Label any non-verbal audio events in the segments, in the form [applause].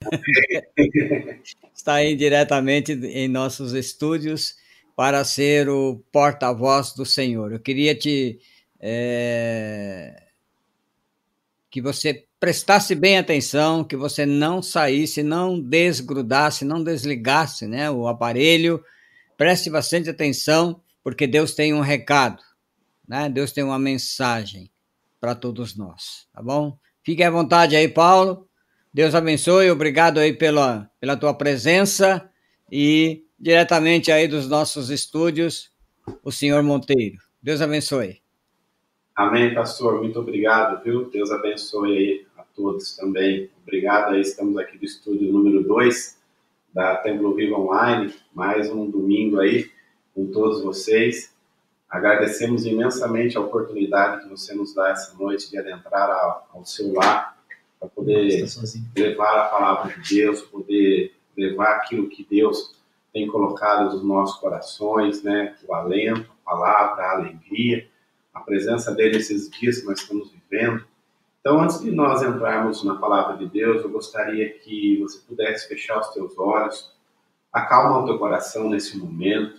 [laughs] está aí diretamente em nossos estúdios para ser o porta-voz do Senhor. Eu queria te é, que você prestasse bem atenção, que você não saísse, não desgrudasse, não desligasse né, o aparelho. Preste bastante atenção, porque Deus tem um recado, né? Deus tem uma mensagem para todos nós, tá bom? Fique à vontade aí, Paulo. Deus abençoe, obrigado aí pela, pela tua presença e diretamente aí dos nossos estúdios, o senhor Monteiro. Deus abençoe. Amém, pastor. Muito obrigado, viu? Deus abençoe aí a todos também. Obrigado aí, estamos aqui do estúdio número 2 da Templo Vivo Online, mais um domingo aí com todos vocês. Agradecemos imensamente a oportunidade que você nos dá essa noite de adentrar ao, ao seu lar para poder levar a palavra de Deus, poder levar aquilo que Deus tem colocado nos nossos corações, né? O alento, a palavra, a alegria, a presença dele nesses dias que nós estamos vivendo. Então, antes de nós entrarmos na palavra de Deus, eu gostaria que você pudesse fechar os teus olhos, acalmar o teu coração nesse momento,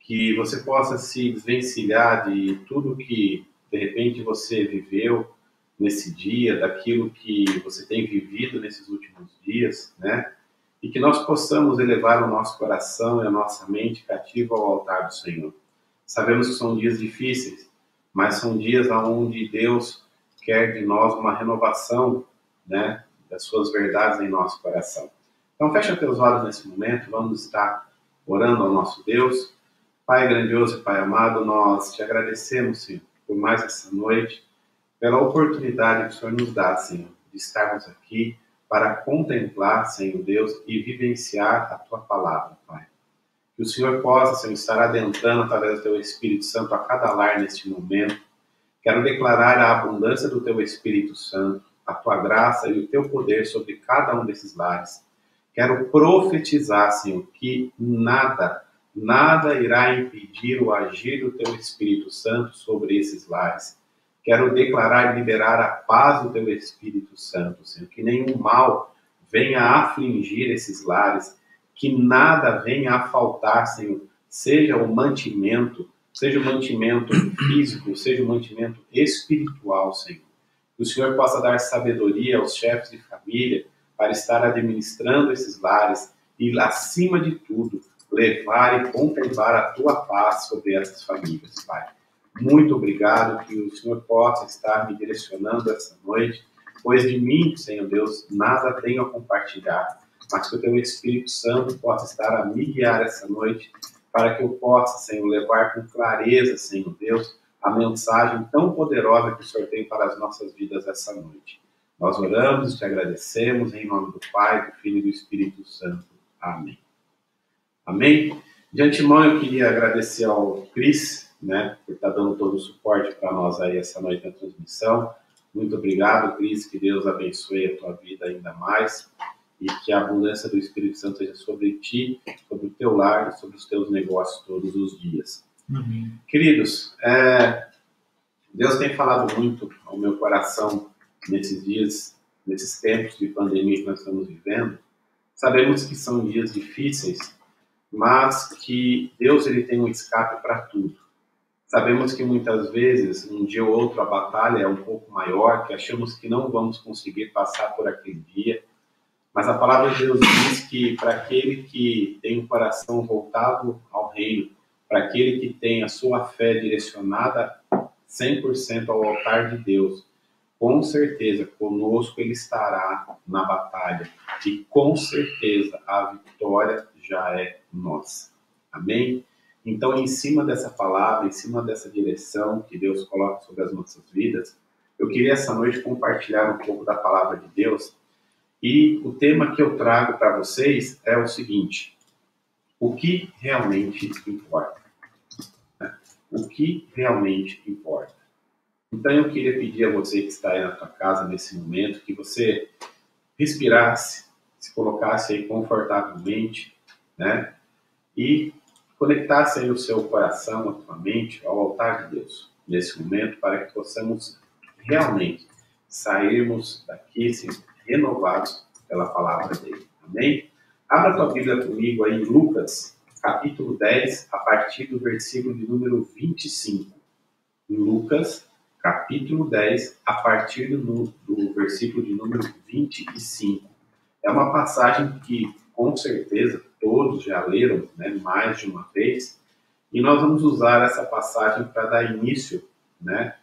que você possa se desvencilhar de tudo que de repente você viveu, nesse dia, daquilo que você tem vivido nesses últimos dias, né? E que nós possamos elevar o nosso coração e a nossa mente cativa ao altar do Senhor. Sabemos que são dias difíceis, mas são dias onde Deus quer de nós uma renovação, né, das suas verdades em nosso coração. Então fecha teus olhos nesse momento, vamos estar orando ao nosso Deus. Pai grandioso e Pai amado, nós te agradecemos, Senhor, por mais essa noite pela oportunidade que o Senhor nos dá, Senhor, de estarmos aqui para contemplar, Senhor Deus, e vivenciar a Tua palavra, Pai. Que o Senhor possa, Senhor, estar adentrando através do Teu Espírito Santo a cada lar neste momento. Quero declarar a abundância do Teu Espírito Santo, a Tua graça e o Teu poder sobre cada um desses lares. Quero profetizar, Senhor, que nada, nada irá impedir o agir do Teu Espírito Santo sobre esses lares Quero declarar e liberar a paz do teu Espírito Santo, Senhor. Que nenhum mal venha afligir esses lares, que nada venha a faltar, Senhor. Seja o mantimento, seja o mantimento físico, seja o mantimento espiritual, Senhor. Que o Senhor possa dar sabedoria aos chefes de família para estar administrando esses lares e, acima de tudo, levar e contemplar a tua paz sobre essas famílias, Pai. Muito obrigado que o Senhor possa estar me direcionando essa noite, pois de mim, Senhor Deus, nada tenho a compartilhar, mas que o Teu Espírito Santo possa estar a me guiar essa noite, para que eu possa, Senhor, levar com clareza, Senhor Deus, a mensagem tão poderosa que o Senhor tem para as nossas vidas essa noite. Nós oramos te agradecemos em nome do Pai, do Filho e do Espírito Santo. Amém. Amém. De antemão, eu queria agradecer ao Cris né, por estar tá dando todo o suporte para nós aí essa noite na transmissão. Muito obrigado, Cris, que Deus abençoe a tua vida ainda mais e que a abundância do Espírito Santo seja sobre ti, sobre o teu lar sobre os teus negócios todos os dias. Queridos, é, Deus tem falado muito ao meu coração nesses dias, nesses tempos de pandemia que nós estamos vivendo. Sabemos que são dias difíceis, mas que Deus ele tem um escape para tudo. Sabemos que muitas vezes, um dia ou outro, a batalha é um pouco maior, que achamos que não vamos conseguir passar por aquele dia. Mas a palavra de Deus diz que para aquele que tem um coração voltado ao reino, para aquele que tem a sua fé direcionada 100% ao altar de Deus, com certeza conosco ele estará na batalha e com certeza a vitória já é nossa. Amém? Então, em cima dessa palavra, em cima dessa direção que Deus coloca sobre as nossas vidas, eu queria essa noite compartilhar um pouco da palavra de Deus. E o tema que eu trago para vocês é o seguinte: o que realmente importa? O que realmente importa? Então eu queria pedir a você que está aí na tua casa nesse momento que você respirasse, se colocasse aí confortavelmente, né? E Conectasse aí o seu coração, a sua mente ao altar de Deus nesse momento para que possamos realmente sairmos daqui assim, renovados pela palavra dele. Amém? Abra tua Bíblia comigo aí em Lucas, capítulo 10, a partir do versículo de número 25. Em Lucas, capítulo 10, a partir do, do versículo de número 25. É uma passagem que, com certeza, todos já leram né, mais de uma vez, e nós vamos usar essa passagem para dar início né,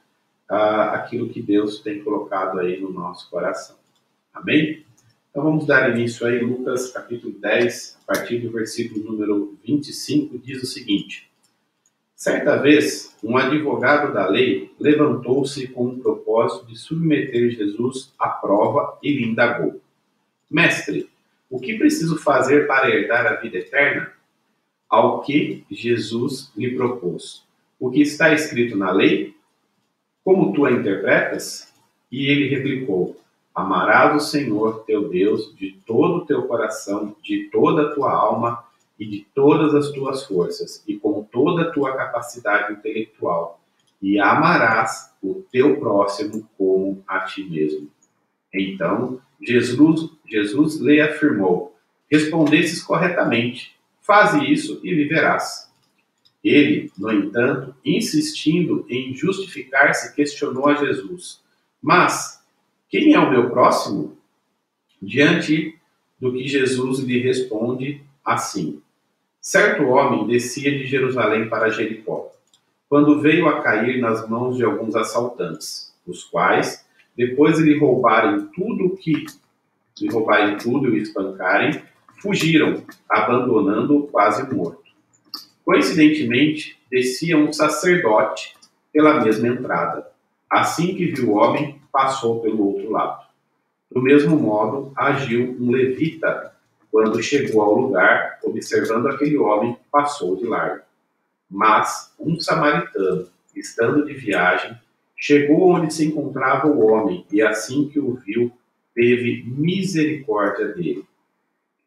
àquilo que Deus tem colocado aí no nosso coração. Amém? Então vamos dar início aí, Lucas capítulo 10, a partir do versículo número 25, diz o seguinte: Certa vez, um advogado da lei levantou-se com o propósito de submeter Jesus à prova e lhe indagou: Mestre, o que preciso fazer para herdar a vida eterna? Ao que Jesus lhe propôs: O que está escrito na lei? Como tu a interpretas? E ele replicou: Amarás o Senhor teu Deus de todo o teu coração, de toda a tua alma e de todas as tuas forças, e com toda a tua capacidade intelectual, e amarás o teu próximo como a ti mesmo. Então, Jesus, Jesus lhe afirmou: Respondesses corretamente, faze isso e viverás. Ele, no entanto, insistindo em justificar-se, questionou a Jesus: Mas quem é o meu próximo? Diante do que Jesus lhe responde assim: Certo homem descia de Jerusalém para Jericó, quando veio a cair nas mãos de alguns assaltantes, os quais, depois de lhe roubarem tudo o que lhe roubarem tudo e o espancarem, fugiram, abandonando-o quase morto. Coincidentemente, descia um sacerdote pela mesma entrada. Assim que viu o homem, passou pelo outro lado. Do mesmo modo, agiu um levita quando chegou ao lugar, observando aquele homem, passou de largo. Mas um samaritano, estando de viagem, chegou onde se encontrava o homem e, assim que o viu, teve misericórdia dele.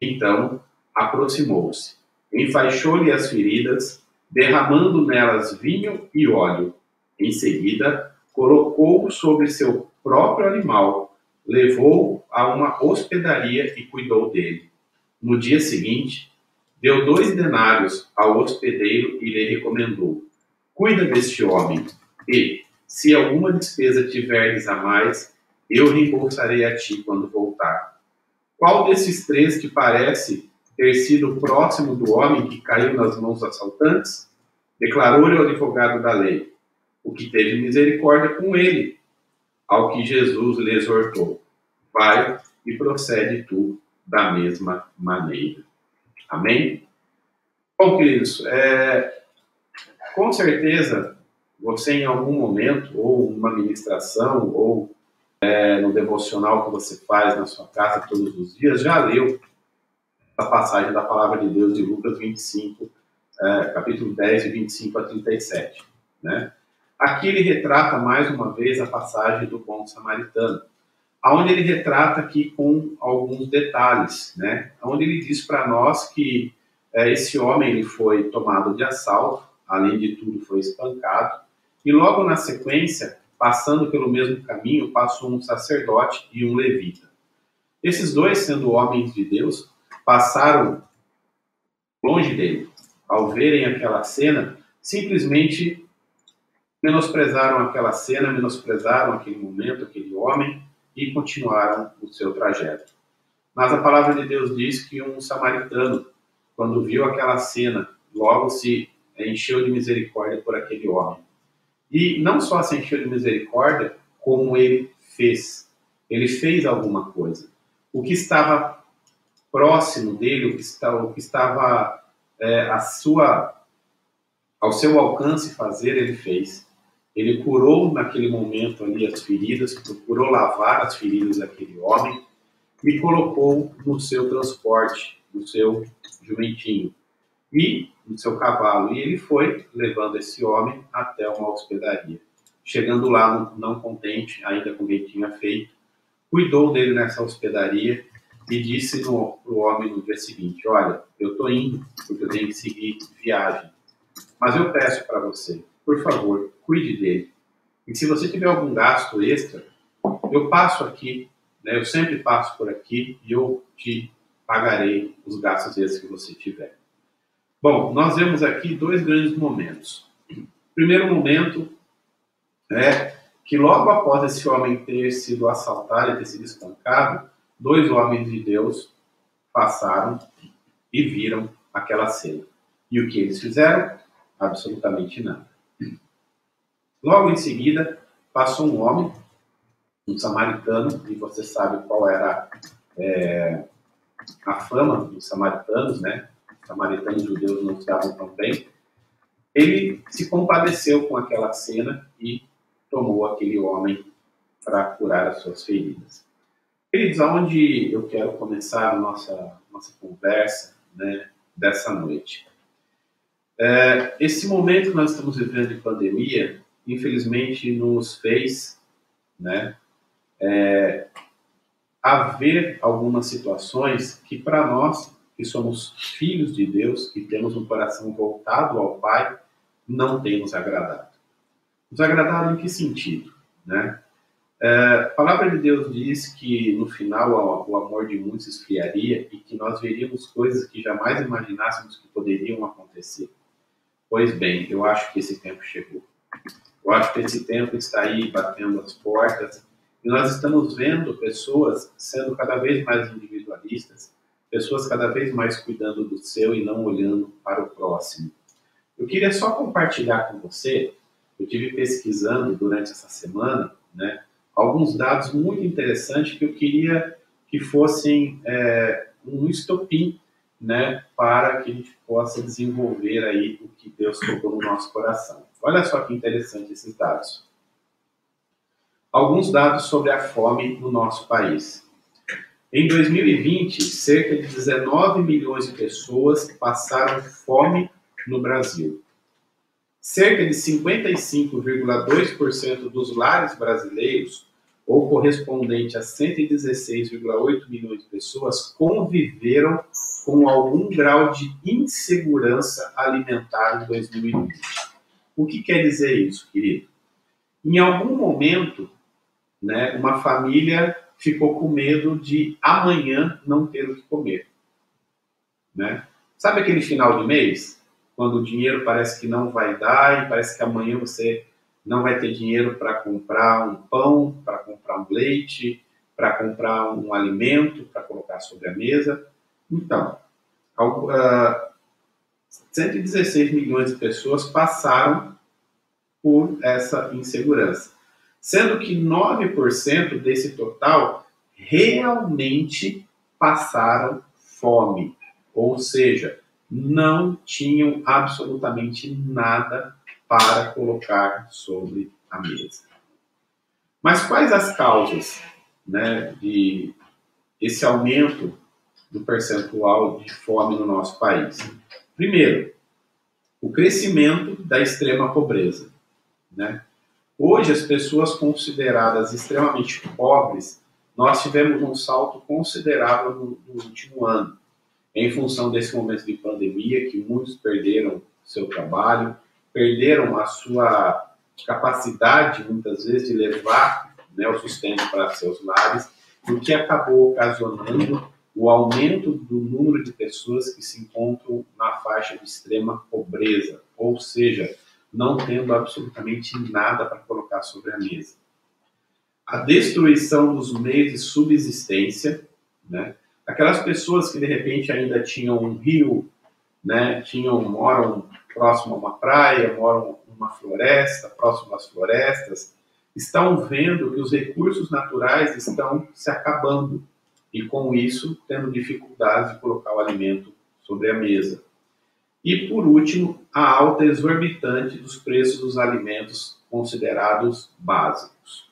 Então aproximou-se, enfaixou-lhe as feridas, derramando nelas vinho e óleo. Em seguida, colocou-o sobre seu próprio animal, levou-o a uma hospedaria e cuidou dele. No dia seguinte, deu dois denários ao hospedeiro e lhe recomendou: Cuida deste homem, e, se alguma despesa tiveres a mais, eu reembolsarei a ti quando voltar. Qual desses três te parece ter sido próximo do homem que caiu nas mãos dos assaltantes? Declarou-lhe o advogado da lei, o que teve misericórdia com ele. Ao que Jesus lhe exortou: Vai e procede tu da mesma maneira. Amém? Bom, queridos, é, com certeza você em algum momento, ou uma ministração, ou é, no devocional que você faz na sua casa todos os dias, já leu a passagem da palavra de Deus de Lucas 25, é, capítulo 10, de 25 a 37. Né? Aqui ele retrata mais uma vez a passagem do bom samaritano aonde ele retrata aqui com alguns detalhes, né? Onde ele diz para nós que é, esse homem ele foi tomado de assalto, além de tudo foi espancado, e logo na sequência, passando pelo mesmo caminho, passou um sacerdote e um levita. Esses dois, sendo homens de Deus, passaram longe dele. Ao verem aquela cena, simplesmente menosprezaram aquela cena, menosprezaram aquele momento, aquele homem, e continuaram o seu trajeto. Mas a palavra de Deus diz que um samaritano, quando viu aquela cena, logo se encheu de misericórdia por aquele homem. E não só se encheu de misericórdia, como ele fez. Ele fez alguma coisa. O que estava próximo dele, o que estava, o que estava é, a sua, ao seu alcance fazer, ele fez. Ele curou naquele momento ali as feridas, procurou lavar as feridas daquele homem e colocou no seu transporte, no seu jumentinho e no seu cavalo. E ele foi levando esse homem até uma hospedaria. Chegando lá, não contente, ainda com o que tinha feito, cuidou dele nessa hospedaria e disse para o homem no dia seguinte: Olha, eu estou indo porque eu tenho que seguir viagem, mas eu peço para você, por favor, cuide dele. E se você tiver algum gasto extra, eu passo aqui né? Eu sempre passo por aqui e eu te pagarei os gastos esses que você tiver. Bom, nós vemos aqui dois grandes momentos. O primeiro momento é que logo após esse homem ter sido assaltado e ter sido espancado, dois homens de Deus passaram e viram aquela cena. E o que eles fizeram? Absolutamente nada. Logo em seguida, passou um homem, um samaritano, e você sabe qual era é, a fama dos samaritanos, né? Os samaritanos judeus não estavam tão bem. Ele se compadeceu com aquela cena e tomou aquele homem para curar as suas feridas. Queridos, aonde eu quero começar a nossa, nossa conversa né, dessa noite? É, esse momento que nós estamos vivendo de pandemia, infelizmente, nos fez né, é, haver algumas situações que, para nós, que somos filhos de Deus, que temos um coração voltado ao Pai, não tem nos agradado. Nos agradado em que sentido? Né? É, a palavra de Deus diz que no final o amor de muitos esfriaria e que nós veríamos coisas que jamais imaginássemos que poderiam acontecer. Pois bem, eu acho que esse tempo chegou. Eu acho que esse tempo está aí batendo as portas e nós estamos vendo pessoas sendo cada vez mais individualistas, pessoas cada vez mais cuidando do seu e não olhando para o próximo. Eu queria só compartilhar com você, eu tive pesquisando durante essa semana, né, alguns dados muito interessantes que eu queria que fossem é, um estopim, né, para que a gente possa desenvolver aí o que Deus colocou no nosso coração. Olha só que interessante esses dados. Alguns dados sobre a fome no nosso país. Em 2020, cerca de 19 milhões de pessoas passaram fome no Brasil. Cerca de 55,2% dos lares brasileiros, ou correspondente a 116,8 milhões de pessoas, conviveram com algum grau de insegurança alimentar em 2020. O que quer dizer isso, querido? Em algum momento, né, uma família ficou com medo de amanhã não ter o que comer. Né? Sabe aquele final de mês? Quando o dinheiro parece que não vai dar e parece que amanhã você não vai ter dinheiro para comprar um pão, para comprar um leite, para comprar um alimento, para colocar sobre a mesa. Então, uh, ah, 116 milhões de pessoas passaram por essa insegurança sendo que 9% desse total realmente passaram fome, ou seja, não tinham absolutamente nada para colocar sobre a mesa. Mas quais as causas né, de esse aumento do percentual de fome no nosso país? Primeiro, o crescimento da extrema pobreza. Né? Hoje, as pessoas consideradas extremamente pobres, nós tivemos um salto considerável no, no último ano, em função desse momento de pandemia, que muitos perderam seu trabalho, perderam a sua capacidade, muitas vezes, de levar né, o sustento para seus lares, o que acabou ocasionando o aumento do número de pessoas que se encontram na faixa de extrema pobreza, ou seja, não tendo absolutamente nada para colocar sobre a mesa. A destruição dos meios de subsistência, né? aquelas pessoas que de repente ainda tinham um rio, né? tinham, moram próximo a uma praia, moram numa floresta, próximo às florestas, estão vendo que os recursos naturais estão se acabando e com isso tendo dificuldade de colocar o alimento sobre a mesa. E, por último, a alta exorbitante dos preços dos alimentos considerados básicos.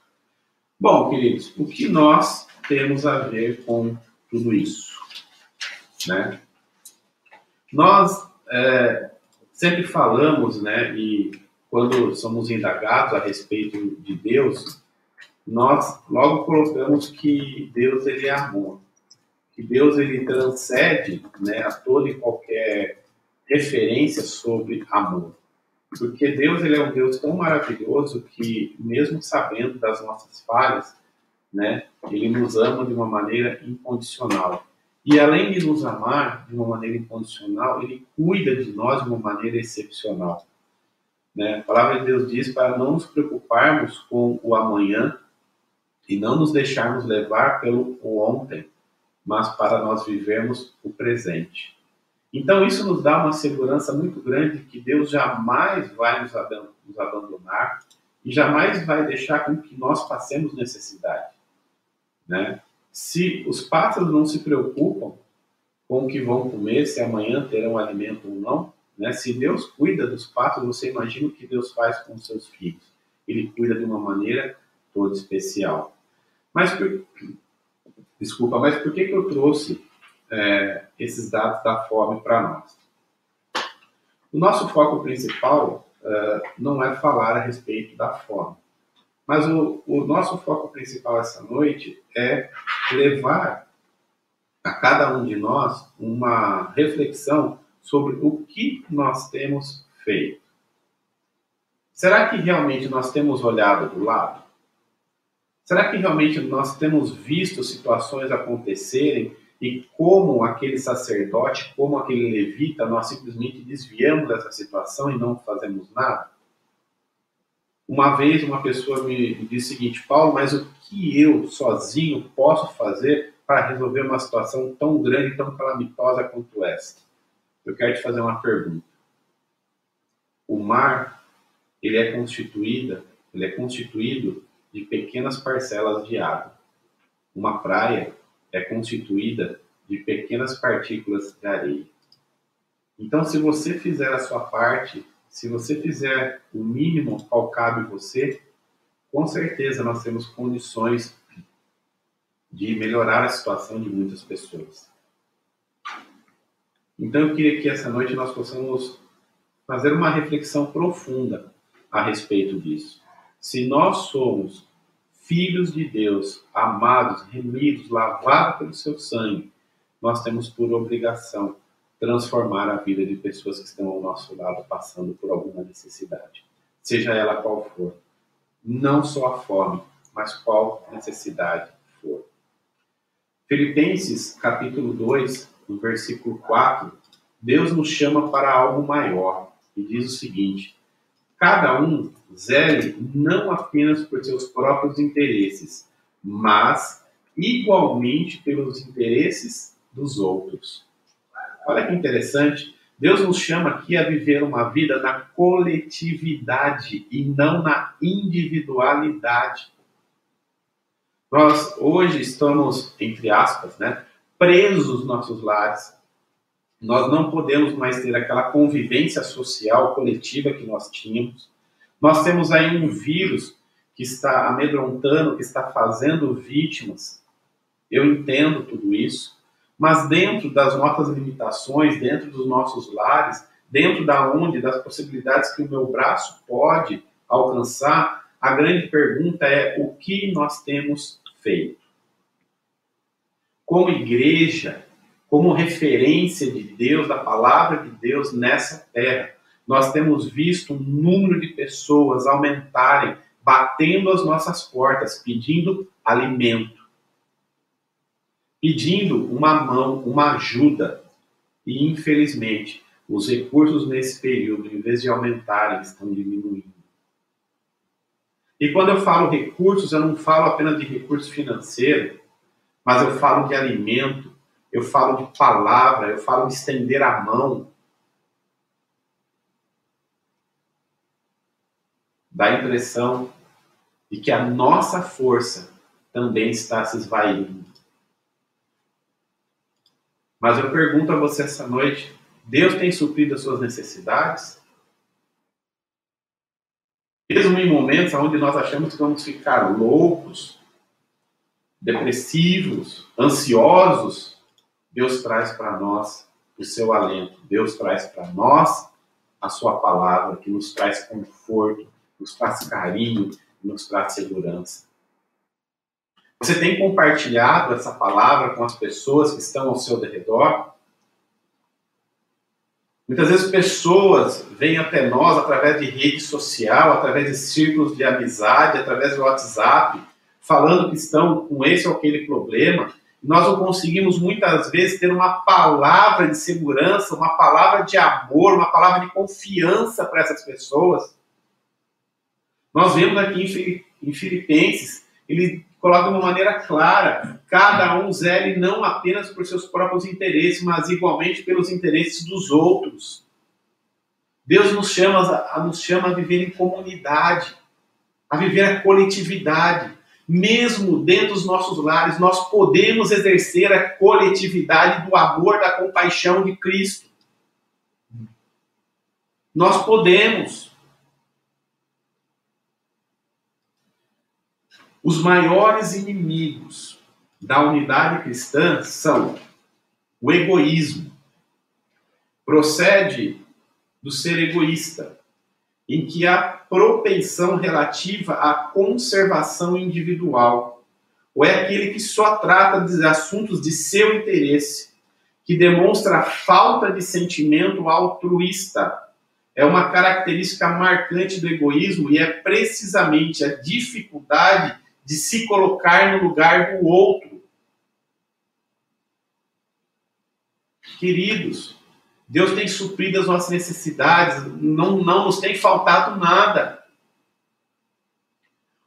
Bom, queridos, o que nós temos a ver com tudo isso? Né? Nós é, sempre falamos, né, e quando somos indagados a respeito de Deus, nós logo colocamos que Deus ele é amor, que Deus ele transcende né, a toda e qualquer referência sobre amor. Porque Deus ele é um Deus tão maravilhoso que, mesmo sabendo das nossas falhas, né, ele nos ama de uma maneira incondicional. E além de nos amar de uma maneira incondicional, ele cuida de nós de uma maneira excepcional. Né? A palavra de Deus diz para não nos preocuparmos com o amanhã e não nos deixarmos levar pelo ontem, mas para nós vivermos o presente. Então, isso nos dá uma segurança muito grande que Deus jamais vai nos abandonar e jamais vai deixar com que nós passemos necessidade. Né? Se os pássaros não se preocupam com o que vão comer, se amanhã terão alimento ou não, né? se Deus cuida dos pássaros, você imagina o que Deus faz com os seus filhos. Ele cuida de uma maneira toda especial. Mas por... desculpa, mas por que, que eu trouxe é, esses dados da fome para nós? O nosso foco principal uh, não é falar a respeito da fome. Mas o, o nosso foco principal essa noite é levar a cada um de nós uma reflexão sobre o que nós temos feito. Será que realmente nós temos olhado do lado? Será que realmente nós temos visto situações acontecerem e como aquele sacerdote, como aquele levita, nós simplesmente desviamos dessa situação e não fazemos nada? Uma vez uma pessoa me disse o seguinte, Paulo, mas o que eu sozinho posso fazer para resolver uma situação tão grande, tão calamitosa quanto esta? Eu quero te fazer uma pergunta. O mar, ele é constituído, ele é constituído de pequenas parcelas de água. Uma praia é constituída de pequenas partículas de areia. Então, se você fizer a sua parte, se você fizer o mínimo ao cabe você, com certeza nós temos condições de melhorar a situação de muitas pessoas. Então, eu queria que essa noite nós possamos fazer uma reflexão profunda a respeito disso. Se nós somos filhos de Deus, amados, remidos, lavados pelo seu sangue, nós temos por obrigação transformar a vida de pessoas que estão ao nosso lado passando por alguma necessidade, seja ela qual for. Não só a fome, mas qual necessidade for. Filipenses capítulo 2, no versículo 4, Deus nos chama para algo maior e diz o seguinte: cada um zele não apenas por seus próprios interesses, mas igualmente pelos interesses dos outros. Olha que interessante. Deus nos chama aqui a viver uma vida na coletividade e não na individualidade. Nós hoje estamos, entre aspas, né, presos nos nossos lares. Nós não podemos mais ter aquela convivência social coletiva que nós tínhamos. Nós temos aí um vírus que está amedrontando, que está fazendo vítimas. Eu entendo tudo isso, mas dentro das nossas limitações, dentro dos nossos lares, dentro da onde, das possibilidades que o meu braço pode alcançar, a grande pergunta é o que nós temos feito. Como igreja, como referência de Deus, da palavra de Deus nessa terra, nós temos visto um número de pessoas aumentarem, batendo as nossas portas, pedindo alimento, pedindo uma mão, uma ajuda. E, infelizmente, os recursos nesse período, em vez de aumentarem, estão diminuindo. E quando eu falo recursos, eu não falo apenas de recurso financeiro, mas eu falo de alimento, eu falo de palavra, eu falo de estender a mão, dá a impressão de que a nossa força também está se esvaindo. Mas eu pergunto a você essa noite: Deus tem suprido as suas necessidades? Mesmo em momentos onde nós achamos que vamos ficar loucos, depressivos, ansiosos, Deus traz para nós o seu alento. Deus traz para nós a sua palavra que nos traz conforto, nos traz carinho, nos traz segurança. Você tem compartilhado essa palavra com as pessoas que estão ao seu redor? Muitas vezes pessoas vêm até nós através de rede social, através de círculos de amizade, através do WhatsApp, falando que estão com esse ou aquele problema, nós não conseguimos muitas vezes ter uma palavra de segurança, uma palavra de amor, uma palavra de confiança para essas pessoas. Nós vemos aqui em Filipenses, ele coloca de uma maneira clara: cada um zele não apenas por seus próprios interesses, mas igualmente pelos interesses dos outros. Deus nos chama nos chama a viver em comunidade, a viver a coletividade. Mesmo dentro dos nossos lares, nós podemos exercer a coletividade do amor, da compaixão de Cristo. Nós podemos. Os maiores inimigos da unidade cristã são o egoísmo. Procede do ser egoísta, em que há propensão relativa à conservação individual, ou é aquele que só trata de assuntos de seu interesse, que demonstra falta de sentimento altruísta. É uma característica marcante do egoísmo e é precisamente a dificuldade de se colocar no lugar do outro. Queridos, Deus tem suprido as nossas necessidades, não, não nos tem faltado nada.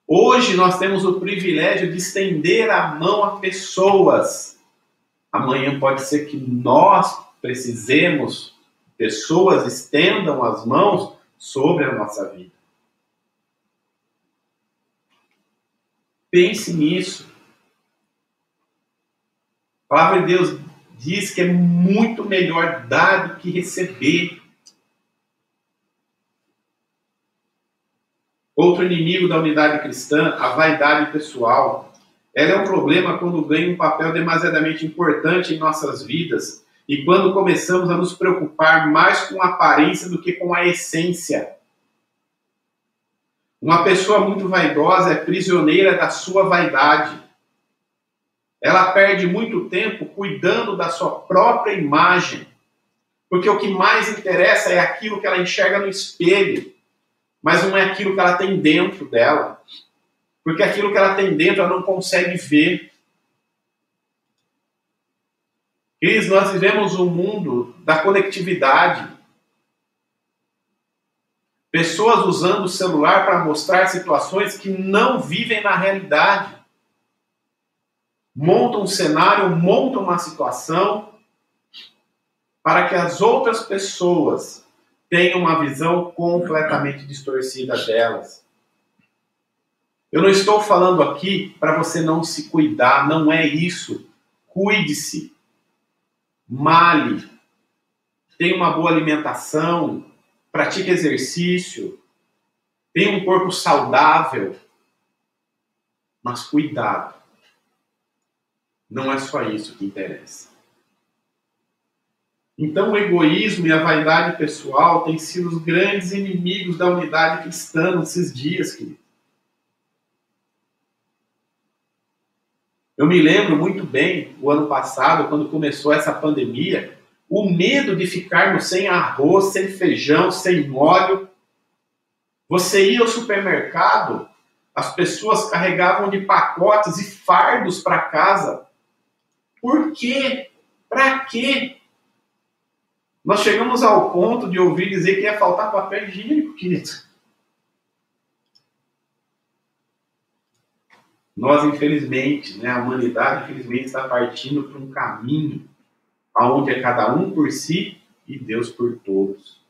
Hoje nós temos o privilégio de estender a mão a pessoas. Amanhã pode ser que nós precisemos, pessoas estendam as mãos sobre a nossa vida. Pense nisso. A palavra de Deus diz que é muito melhor dar do que receber. Outro inimigo da unidade cristã, a vaidade pessoal. Ela é um problema quando ganha um papel demasiadamente importante em nossas vidas e quando começamos a nos preocupar mais com a aparência do que com a essência. Uma pessoa muito vaidosa é prisioneira da sua vaidade. Ela perde muito tempo cuidando da sua própria imagem, porque o que mais interessa é aquilo que ela enxerga no espelho, mas não é aquilo que ela tem dentro dela. Porque aquilo que ela tem dentro ela não consegue ver. Cris, nós vivemos um mundo da conectividade. Pessoas usando o celular para mostrar situações que não vivem na realidade monta um cenário, monta uma situação para que as outras pessoas tenham uma visão completamente distorcida delas. Eu não estou falando aqui para você não se cuidar, não é isso. Cuide-se, male, tenha uma boa alimentação, pratique exercício, tenha um corpo saudável, mas cuidado não é só isso que interessa. Então, o egoísmo e a vaidade pessoal têm sido os grandes inimigos da unidade cristã nesses dias, querido. Eu me lembro muito bem, o ano passado, quando começou essa pandemia, o medo de ficarmos sem arroz, sem feijão, sem óleo. Você ia ao supermercado, as pessoas carregavam de pacotes e fardos para casa por quê? Para quê? Nós chegamos ao ponto de ouvir dizer que ia faltar papel higiênico, querido. Nós, infelizmente, né, a humanidade, infelizmente, está partindo para um caminho onde é cada um por si e Deus por todos.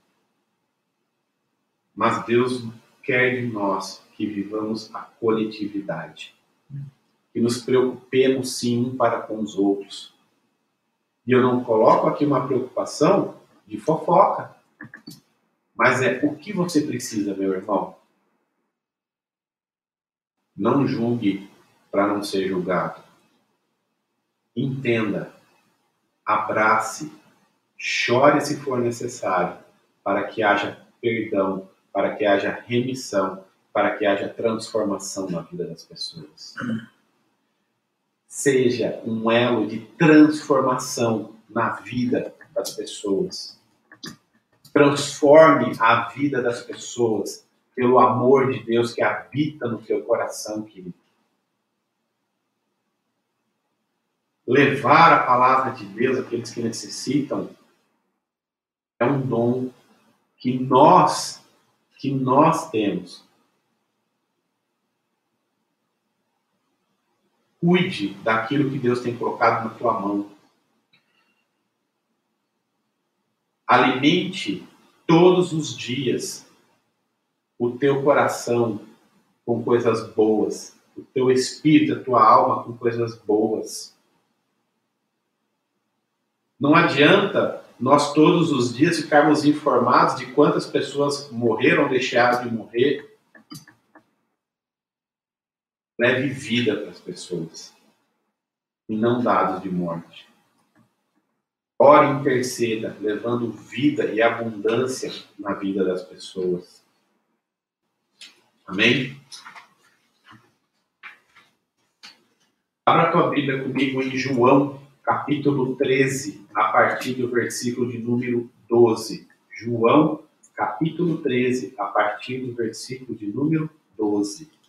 Mas Deus quer de nós que vivamos a coletividade que nos preocupemos sim um para com os outros. E eu não coloco aqui uma preocupação de fofoca, mas é o que você precisa, meu irmão. Não julgue para não ser julgado. Entenda, abrace, chore se for necessário, para que haja perdão, para que haja remissão, para que haja transformação na vida das pessoas seja um elo de transformação na vida das pessoas. Transforme a vida das pessoas pelo amor de Deus que habita no teu coração, querido. Levar a palavra de Deus àqueles que necessitam é um dom que nós que nós temos Cuide daquilo que Deus tem colocado na tua mão. Alimente todos os dias o teu coração com coisas boas, o teu espírito, a tua alma com coisas boas. Não adianta nós todos os dias ficarmos informados de quantas pessoas morreram, deixaram de morrer. Leve vida para as pessoas e não dados de morte. Ore e interceda, levando vida e abundância na vida das pessoas. Amém? Abra a tua Bíblia comigo em João, capítulo 13, a partir do versículo de número 12. João, capítulo 13, a partir do versículo de número 12.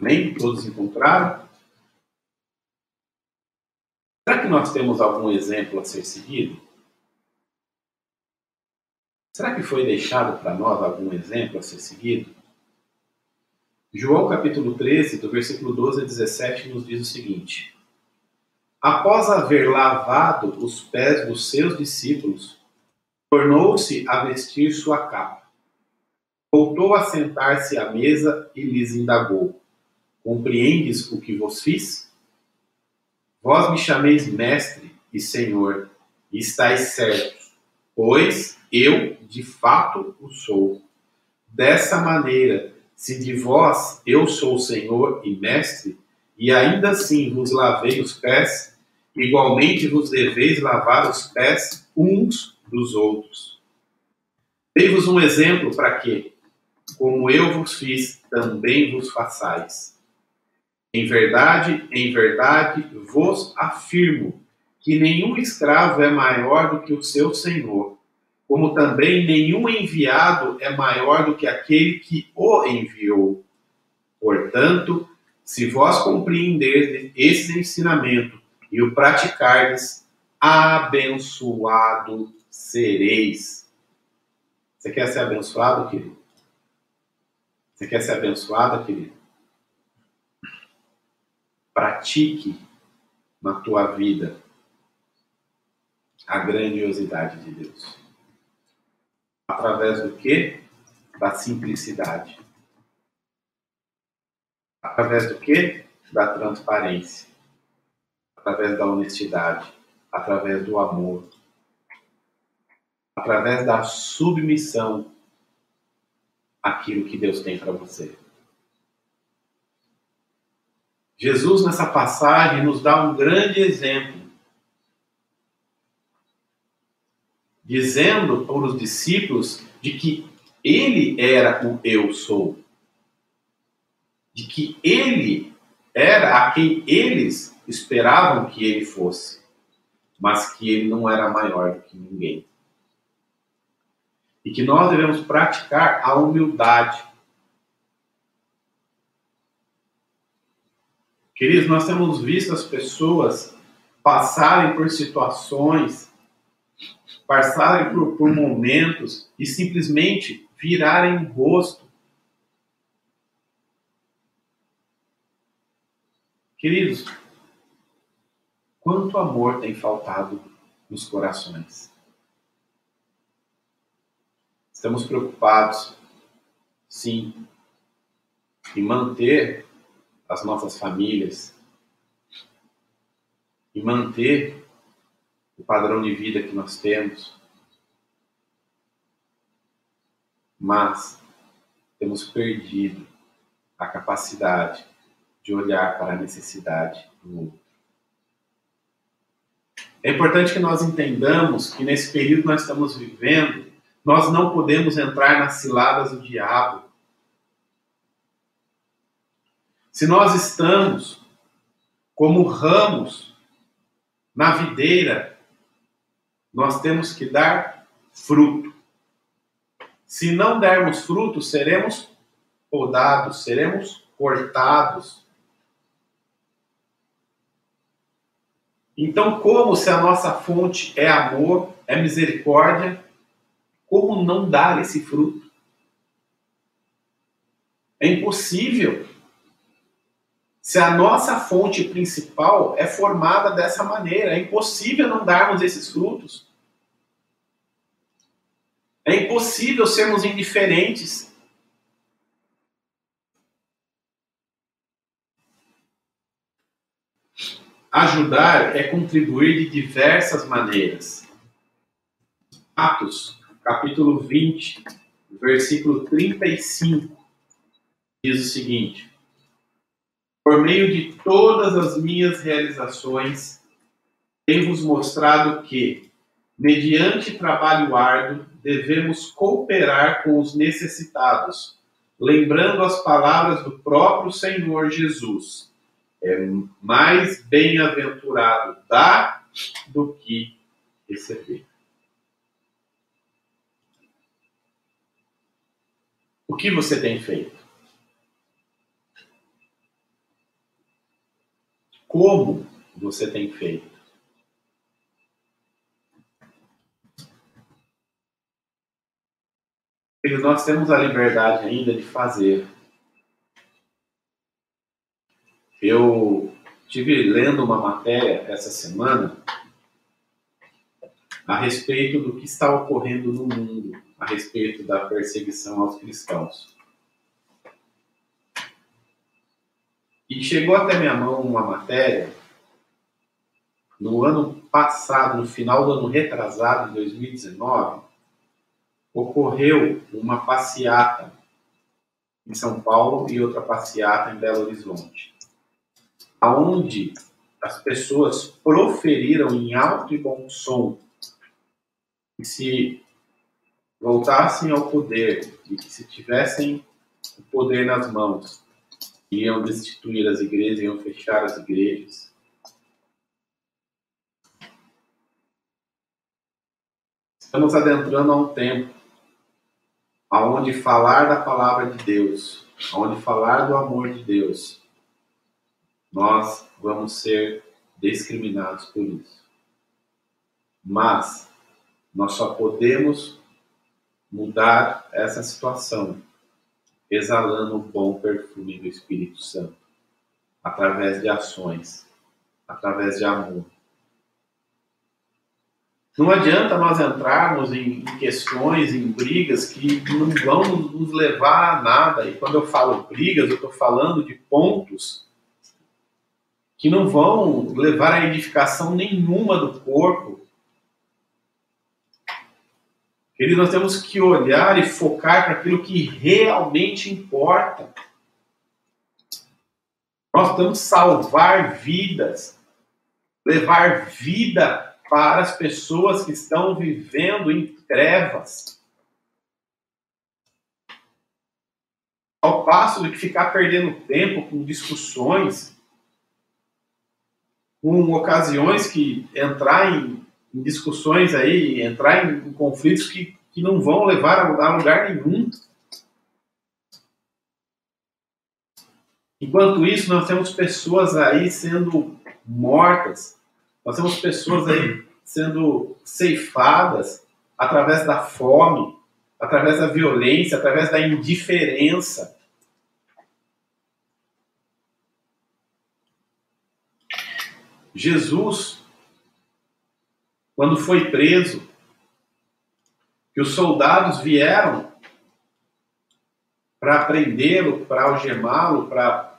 Nem todos encontraram? Será que nós temos algum exemplo a ser seguido? Será que foi deixado para nós algum exemplo a ser seguido? João capítulo 13, do versículo 12 a 17, nos diz o seguinte: Após haver lavado os pés dos seus discípulos, tornou-se a vestir sua capa. Voltou a sentar-se à mesa e lhes indagou: Compreendes o que vos fiz? Vós me chameis mestre e senhor, e estáis certos, pois eu de fato o sou. Dessa maneira, se de vós eu sou senhor e mestre, e ainda assim vos lavei os pés, igualmente vos deveis lavar os pés uns dos outros. Dei-vos um exemplo para que, como eu vos fiz, também vos façais. Em verdade, em verdade vos afirmo que nenhum escravo é maior do que o seu senhor, como também nenhum enviado é maior do que aquele que o enviou. Portanto, se vós compreenderdes esse ensinamento e o praticardes, abençoado sereis. Você quer ser abençoado, querido? Você quer ser abençoado, querido? Pratique na tua vida a grandiosidade de Deus. Através do que? Da simplicidade. Através do que? Da transparência. Através da honestidade. Através do amor. Através da submissão àquilo que Deus tem para você. Jesus, nessa passagem, nos dá um grande exemplo, dizendo para os discípulos de que ele era o eu sou, de que ele era a quem eles esperavam que ele fosse, mas que ele não era maior do que ninguém. E que nós devemos praticar a humildade Queridos, nós temos visto as pessoas passarem por situações, passarem por, por momentos e simplesmente virarem o rosto. Queridos, quanto amor tem faltado nos corações? Estamos preocupados, sim, em manter as nossas famílias e manter o padrão de vida que nós temos. Mas temos perdido a capacidade de olhar para a necessidade do outro. É importante que nós entendamos que nesse período que nós estamos vivendo, nós não podemos entrar nas ciladas do diabo se nós estamos como ramos na videira, nós temos que dar fruto. Se não dermos fruto, seremos podados, seremos cortados. Então, como se a nossa fonte é amor, é misericórdia, como não dar esse fruto? É impossível. Se a nossa fonte principal é formada dessa maneira, é impossível não darmos esses frutos. É impossível sermos indiferentes. Ajudar é contribuir de diversas maneiras. Atos, capítulo 20, versículo 35, diz o seguinte: Por meio de todas as minhas realizações, tenho-vos mostrado que, mediante trabalho árduo, devemos cooperar com os necessitados, lembrando as palavras do próprio Senhor Jesus. É mais bem-aventurado dar do que receber. O que você tem feito? Como você tem feito? nós temos a liberdade ainda de fazer. Eu tive lendo uma matéria essa semana a respeito do que está ocorrendo no mundo, a respeito da perseguição aos cristãos. E chegou até minha mão uma matéria no ano passado, no final do ano retrasado, em 2019, ocorreu uma passeata em São Paulo e outra passeata em Belo Horizonte, aonde as pessoas proferiram em alto e bom som que se voltassem ao poder e que se tivessem o poder nas mãos, iam destituir as igrejas, iam fechar as igrejas. Estamos adentrando a um tempo aonde falar da palavra de Deus, aonde falar do amor de Deus, nós vamos ser discriminados por isso. Mas nós só podemos mudar essa situação exalando o bom perfume do Espírito Santo, através de ações, através de amor. Não adianta nós entrarmos em, questões, em brigas que não vão nos levar a nada. E quando eu falo brigas, eu estou falando de pontos que não vão levar a edificação nenhuma do corpo. Queridos, nós temos que olhar e focar para aquilo que realmente importa. Nós temos que salvar vidas, levar vida para as pessoas que estão vivendo em trevas. Ao passo de ficar perdendo tempo com discussões, com ocasiões que entrar em, em discussões aí, entrar em, em conflitos que, que não vão levar a, a lugar nenhum. Enquanto isso, nós temos pessoas aí sendo mortas, nós temos pessoas aí sendo ceifadas através da fome, através da violência, através da indiferença. Jesus, quando foi preso, que os soldados vieram para prendê-lo, para algemá-lo, para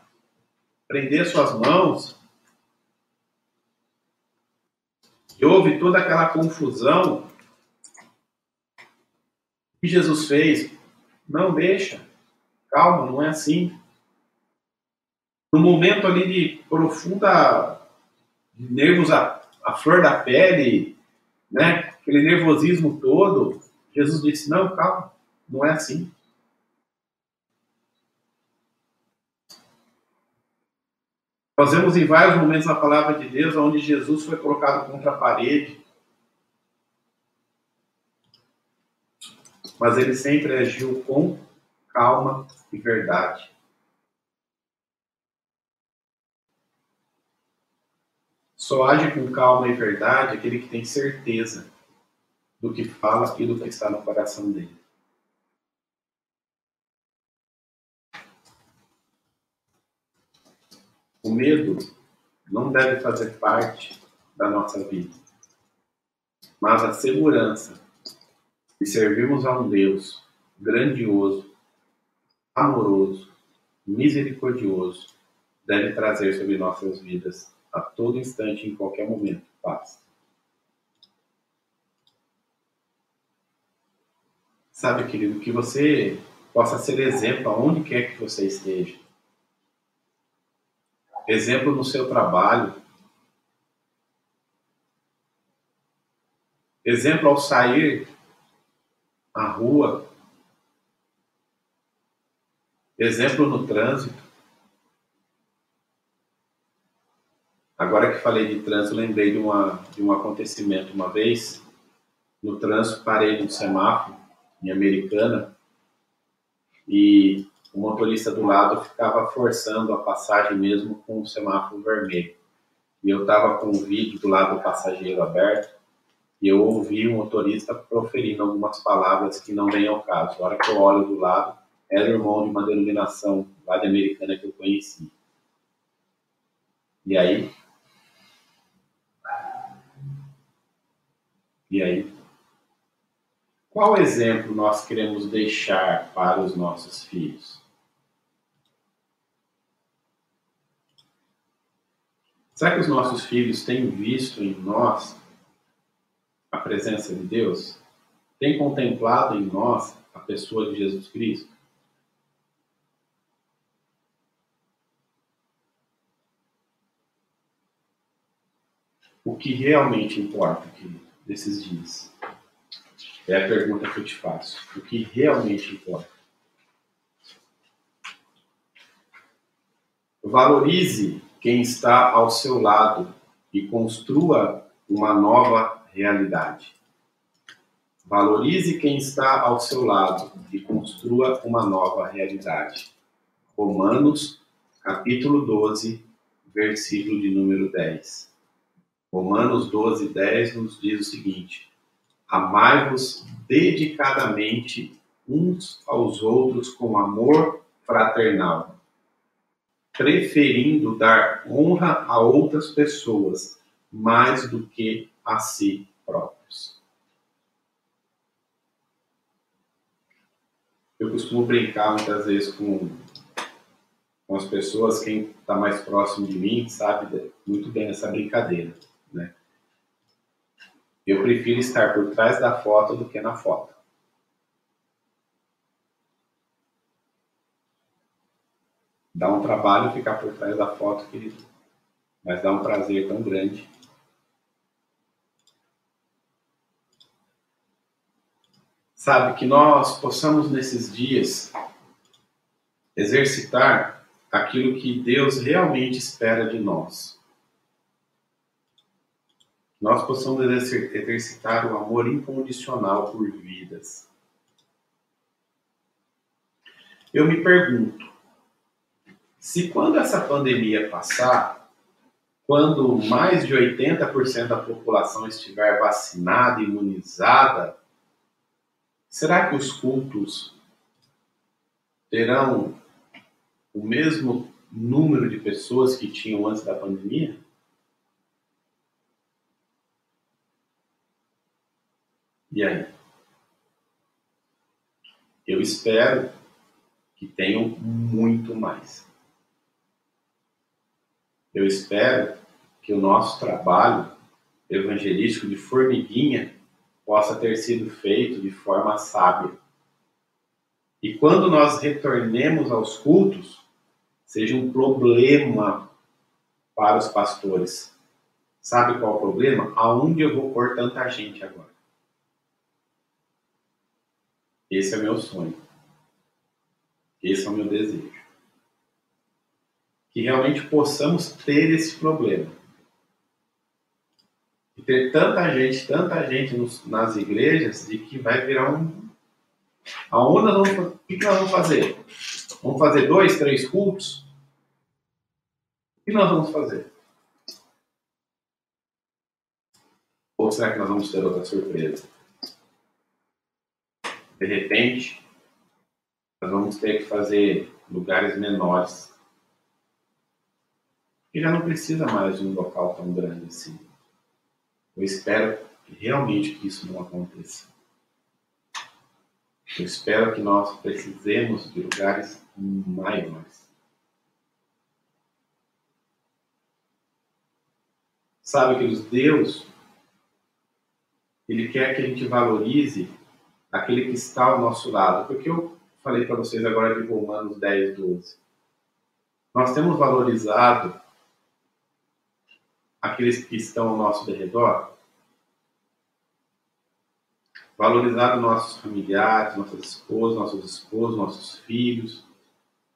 prender suas mãos, E houve toda aquela confusão. Que Jesus fez? Não deixa. Calma, não é assim. No momento ali de profunda de nervos à, à flor da pele, né? aquele nervosismo todo, Jesus disse: Não, calma, não é assim. Nós vemos em vários momentos na palavra de Deus onde Jesus foi colocado contra a parede, mas ele sempre agiu com calma e verdade. Só age com calma e verdade aquele que tem certeza do que fala e do que está no coração dele. O medo não deve fazer parte da nossa vida, mas a segurança de servirmos a um Deus grandioso, amoroso, misericordioso, deve trazer sobre nossas vidas a todo instante, em qualquer momento, paz. Sabe, querido, que você possa ser exemplo aonde quer que você esteja exemplo no seu trabalho, exemplo ao sair à rua, exemplo no trânsito. Agora que falei de trânsito, lembrei de, uma, de um acontecimento uma vez. No trânsito, parei no semáforo, em Americana, e o motorista do lado ficava forçando a passagem mesmo com o semáforo vermelho. E eu estava com o vídeo do lado do passageiro aberto e eu ouvi o motorista proferindo algumas palavras que não vêm ao caso. A hora que eu olho do lado, era irmão de uma denominação lá de Americana que eu conheci. E aí? E aí? Qual exemplo nós queremos deixar para os nossos filhos? Será que os nossos filhos têm visto em nós a presença de Deus? Têm contemplado em nós a pessoa de Jesus Cristo? O que realmente importa, querido, desses dias? É a pergunta que eu te faço. O que realmente importa? Valorize quem está ao seu lado e construa uma nova realidade. Valorize quem está ao seu lado e construa uma nova realidade. Romanos, capítulo 12, versículo de número 10. Romanos 12, 10 nos diz o seguinte: Amai-vos dedicadamente uns aos outros com amor fraternal preferindo dar honra a outras pessoas mais do que a si próprios. Eu costumo brincar muitas vezes com, com as pessoas, quem está mais próximo de mim sabe muito bem essa brincadeira? Eu prefiro estar por trás da foto do que na foto. Dá um trabalho ficar por trás da foto, querido, mas dá um prazer tão grande. Sabe, que nós possamos nesses dias exercitar aquilo que Deus realmente espera de nós. Nós possamos exercitar o amor incondicional por vidas. Eu me pergunto, se quando essa pandemia passar, quando mais de 80% da população estiver vacinada, imunizada, será que os cultos terão o mesmo número de pessoas que tinham antes da pandemia? E aí? Eu espero que tenham muito mais. Eu espero que o nosso trabalho evangelístico de formiguinha possa ter sido feito de forma sábia. E quando nós retornemos aos cultos, seja um problema para os pastores. Sabe qual é o problema? Aonde eu vou pôr tanta gente agora? Esse é o meu sonho. Esse é o meu desejo. que realmente possamos ter esse problema. E ter tanta gente, tanta gente nos, nas igrejas, de que vai virar um. Aonde o que nós vamos fazer? Vamos fazer dois, três cultos? O que nós vamos fazer? Ou será que nós vamos ter outra surpresa? De repente, nós vamos ter que fazer lugares menores. E já não precisa mais de um local tão grande assim. Eu espero realmente que isso não aconteça. Eu espero que nós precisemos de lugares maiores. Sabe, que Deus, Ele quer que a gente valorize aquele que está ao nosso lado. Porque eu falei para vocês agora de Romanos 10, 12. Nós temos valorizado aqueles que estão ao nosso redor, valorizado nossos familiares, nossas esposas, nossos esposos, nossos filhos,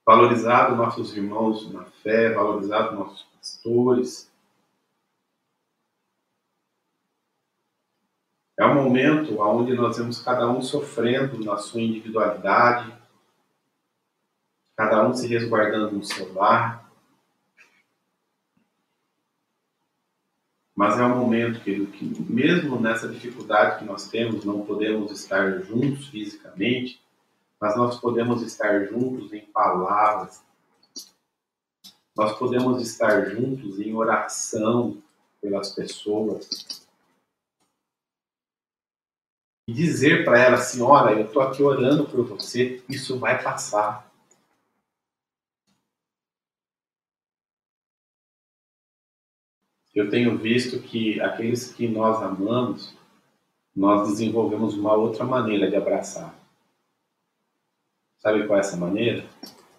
valorizado nossos irmãos na fé, valorizado nossos pastores, É um momento onde nós vemos cada um sofrendo na sua individualidade, cada um se resguardando no seu lar. Mas é um momento, querido, que mesmo nessa dificuldade que nós temos, não podemos estar juntos fisicamente, mas nós podemos estar juntos em palavras, nós podemos estar juntos em oração pelas pessoas, dizer para ela assim: Olha, eu estou aqui orando por você, isso vai passar. Eu tenho visto que aqueles que nós amamos, nós desenvolvemos uma outra maneira de abraçar. Sabe qual é essa maneira?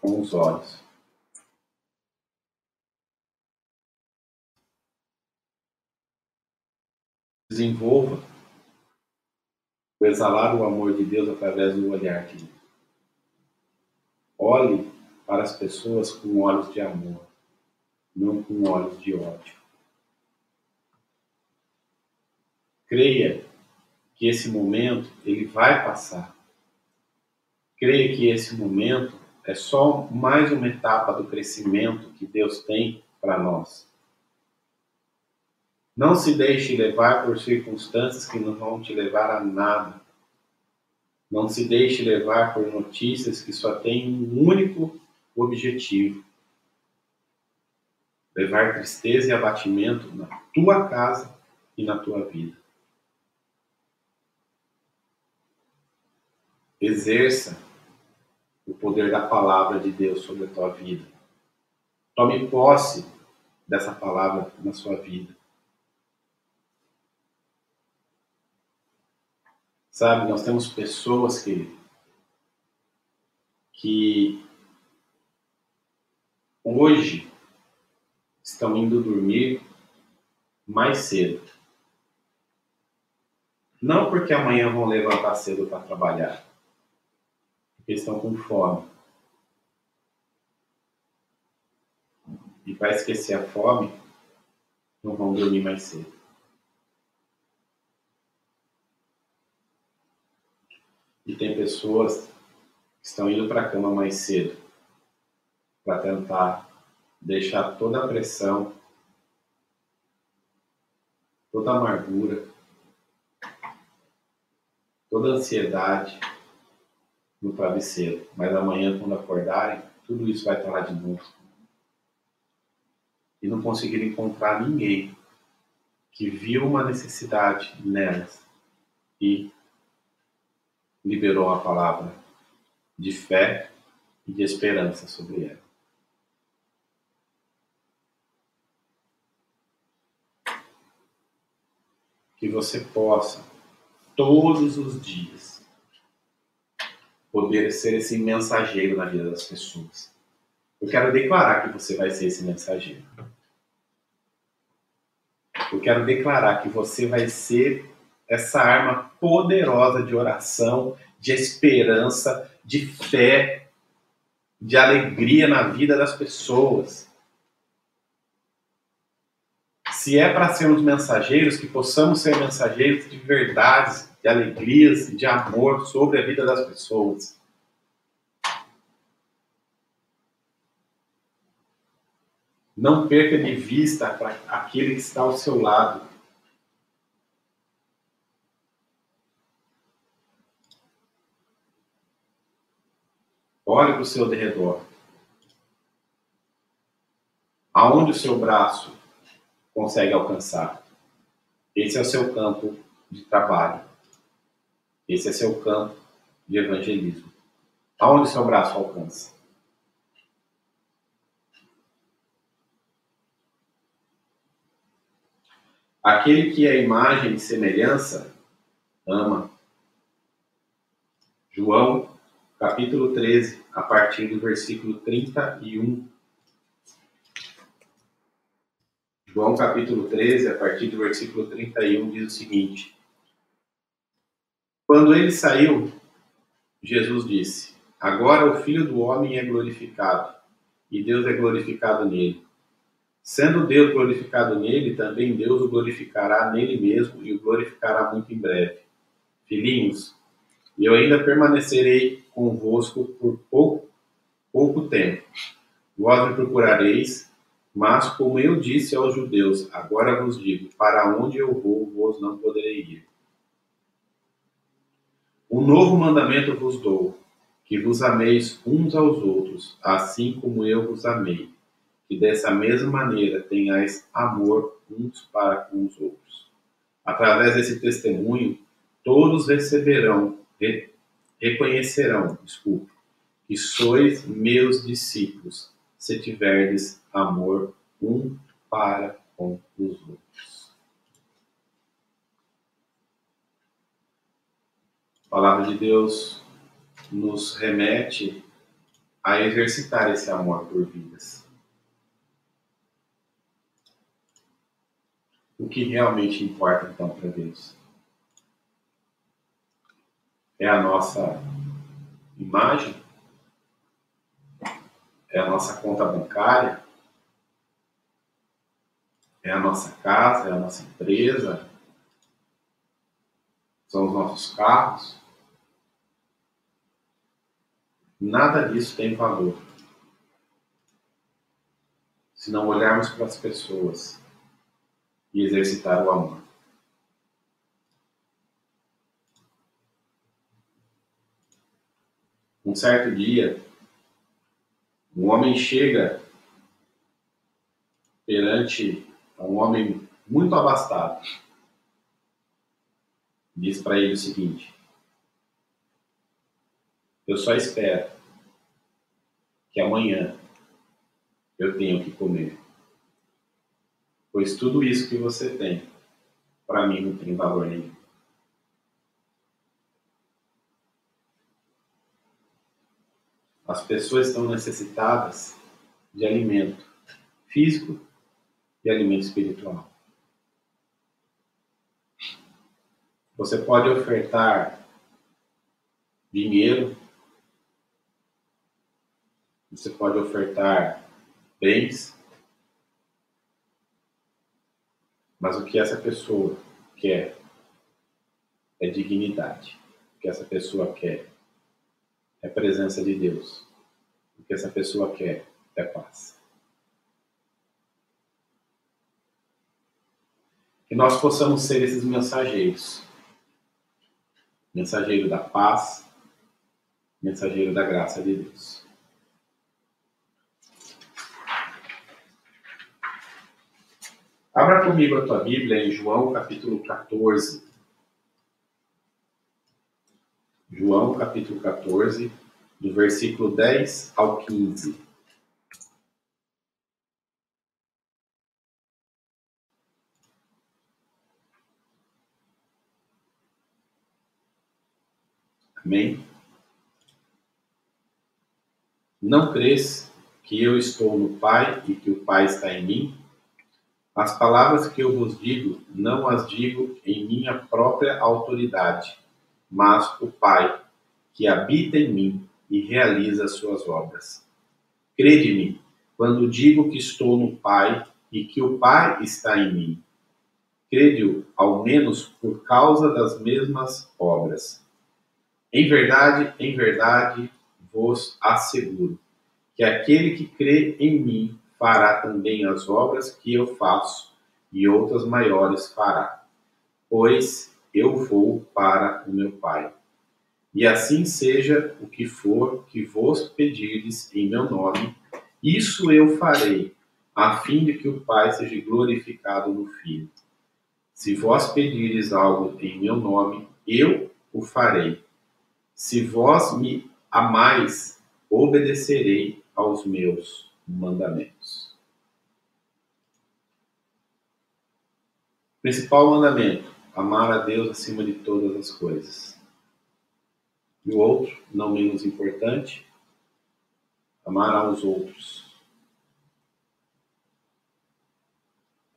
Com os olhos. Desenvolva o exalar o amor de Deus através do olhar de Olhe para as pessoas com olhos de amor, não com olhos de ódio. Creia que esse momento ele vai passar. Creia que esse momento é só mais uma etapa do crescimento que Deus tem para nós. Não se deixe levar por circunstâncias que não vão te levar a nada. Não se deixe levar por notícias que só têm um único objetivo: levar tristeza e abatimento na tua casa e na tua vida. Exerça o poder da palavra de Deus sobre a tua vida. Tome posse dessa palavra na sua vida. Sabe, nós temos pessoas que, que hoje estão indo dormir mais cedo. Não porque amanhã vão levantar cedo para trabalhar, porque estão com fome. E para esquecer a fome, não vão dormir mais cedo. E tem pessoas que estão indo para a cama mais cedo para tentar deixar toda a pressão, toda a amargura, toda a ansiedade no travesseiro. Mas amanhã, quando acordarem, tudo isso vai estar lá de novo. E não conseguiram encontrar ninguém que viu uma necessidade nelas e liberou a palavra de fé e de esperança sobre ela. Que você possa, todos os dias, poder ser esse mensageiro na vida das pessoas. Eu quero declarar que você vai ser esse mensageiro. Eu quero declarar que você vai ser essa arma poderosa de oração, de esperança, de fé, de alegria na vida das pessoas. se é para sermos mensageiros, que possamos ser mensageiros de verdades, de alegrias e de amor sobre a vida das pessoas. Não perca de vista aquele que está ao seu lado. Olhe para o seu derredor. Aonde o seu braço consegue alcançar? Esse é o seu campo de trabalho. Esse é seu campo de evangelismo. Aonde o seu braço alcança? Aquele que é imagem e semelhança, ama. João, capítulo 13, a partir do versículo 31. João, capítulo 13, a partir do versículo 31, diz o seguinte: Quando ele saiu, Jesus disse: Agora o Filho do Homem é glorificado, e Deus é glorificado nele. Sendo Deus glorificado nele, também Deus o glorificará nele mesmo e o glorificará muito em breve. Filhinhos, eu ainda permanecerei convosco por pouco, pouco tempo. Vós me procurareis, mas como eu disse aos judeus, agora vos digo: para onde eu vou, vós não poderei ir. Um novo mandamento vos dou, que vos ameis uns aos outros, assim como eu vos amei que dessa mesma maneira tenhais amor uns para com os outros. Através desse testemunho, todos receberão, reconhecerão, desculpe, que sois meus discípulos, se tiverdes amor um para com os outros. A palavra de Deus nos remete a exercitar esse amor por vidas. o que realmente importa então para Deus? É a nossa imagem? É a nossa conta bancária? É a nossa casa? É a nossa empresa? São os nossos carros? Nada disso tem valor. Se não olharmos para as pessoas e exercitar o amor. Um certo dia, um homem chega perante um homem muito abastado. Diz para ele o seguinte: Eu só espero que amanhã eu tenha o que comer pois tudo isso que você tem, para mim não tem valor nenhum. As pessoas estão necessitadas de alimento físico e alimento espiritual. Você pode ofertar dinheiro, você pode ofertar bens, Mas o que essa pessoa quer é dignidade. O que essa pessoa quer é presença de Deus. O que essa pessoa quer é paz. Que nós possamos ser esses mensageiros. Mensageiro da paz, mensageiro da graça de Deus. Abra comigo a tua Bíblia em João capítulo 14. Capítulo 14, do versículo 10 ao 15. Amém? Não crês que eu estou no Pai e que o Pai está em mim? As palavras que eu vos digo, não as digo em minha própria autoridade, mas o Pai, que habita em mim e realiza as suas obras. Crede-me, quando digo que estou no Pai e que o Pai está em mim. Crede-o, ao menos por causa das mesmas obras. Em verdade, em verdade, vos asseguro que aquele que crê em mim fará também as obras que eu faço, e outras maiores fará, pois eu vou para o meu Pai. E assim seja o que for que vos pedirdes em meu nome, isso eu farei, a fim de que o Pai seja glorificado no Filho. Se vós pedires algo em meu nome, eu o farei. Se vós me amais, obedecerei aos meus mandamentos. Principal mandamento: amar a Deus acima de todas as coisas. E o outro, não menos importante, amar aos outros.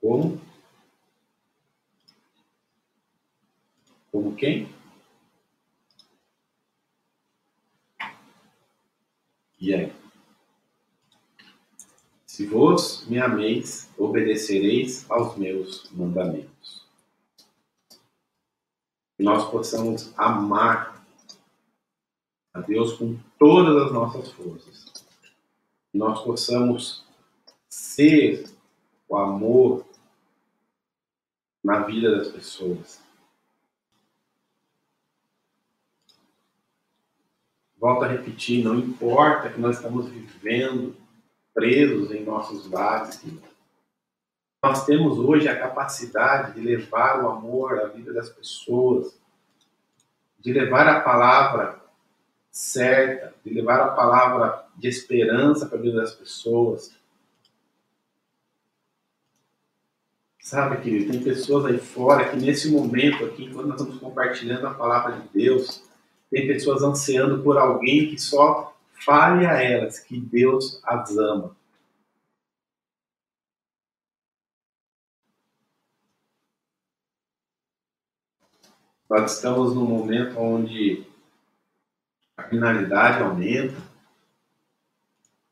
Como? Como quem? E aí? Se vos me ameis, obedecereis aos meus mandamentos. Que nós possamos amar a Deus com todas as nossas forças. Que nós possamos ser o amor na vida das pessoas. Volto a repetir, não importa que nós estamos vivendo presos em nossos lares. Nós temos hoje a capacidade de levar o amor à vida das pessoas, de levar a palavra certa, de levar a palavra de esperança para a vida das pessoas. Sabe, querido, tem pessoas aí fora que nesse momento aqui, enquanto nós estamos compartilhando a palavra de Deus, tem pessoas ansiando por alguém que só Fale a elas que Deus as ama. Nós estamos num momento onde a criminalidade aumenta,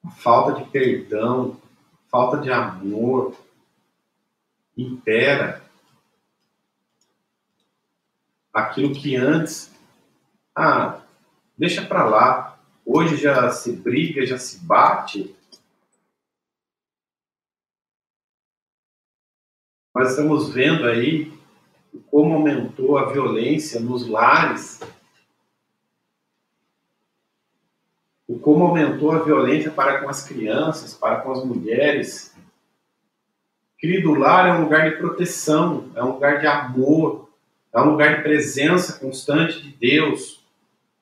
a falta de perdão, falta de amor impera. Aquilo que antes, ah, deixa para lá, Hoje já se briga, já se bate. Nós estamos vendo aí como aumentou a violência nos lares, o como aumentou a violência para com as crianças, para com as mulheres. Querido, o lar é um lugar de proteção, é um lugar de amor, é um lugar de presença constante de Deus.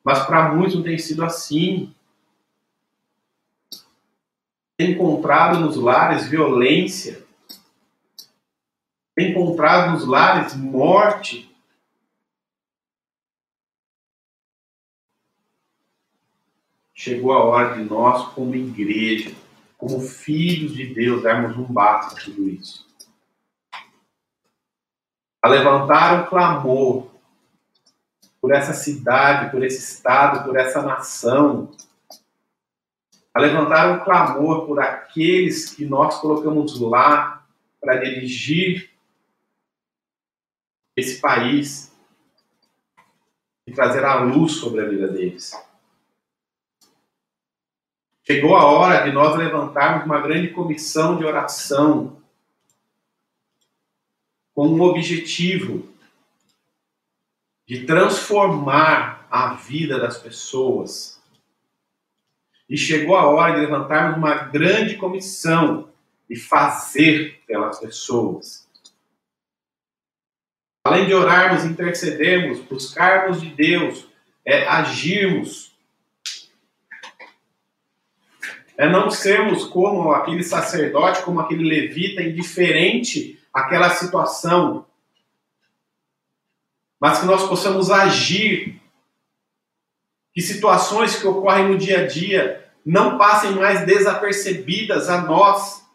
Mas para muitos não tem sido assim. Tem encontrado nos lares violência, tem encontrado nos lares morte. Chegou a hora de nós, como igreja, como filhos de Deus, darmos um basta a tudo isso. A levantar um clamor por essa cidade, por esse estado, por essa nação, a levantar um clamor por aqueles que nós colocamos lá para dirigir esse país e trazer a luz sobre a vida deles. Chegou a hora de nós levantarmos uma grande comissão de oração com um objetivo de transformar a vida das pessoas. E chegou a hora de levantarmos uma grande comissão e fazer pelas pessoas. Além de orarmos, intercedermos, buscarmos de Deus, é agirmos. É não sermos como aquele sacerdote, como aquele levita, indiferente àquela situação, mas que nós possamos agir, que situações que ocorrem no dia a dia não passem mais desapercebidas a nós,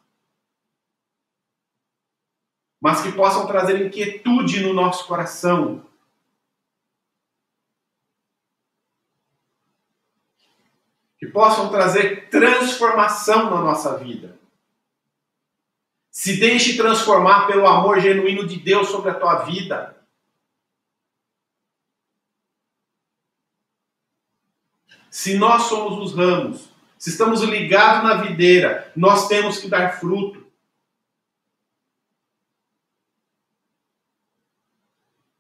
mas que possam trazer inquietude no nosso coração. Possam trazer transformação na nossa vida. Se deixe transformar pelo amor genuíno de Deus sobre a tua vida. Se nós somos os ramos, se estamos ligados na videira, nós temos que dar fruto.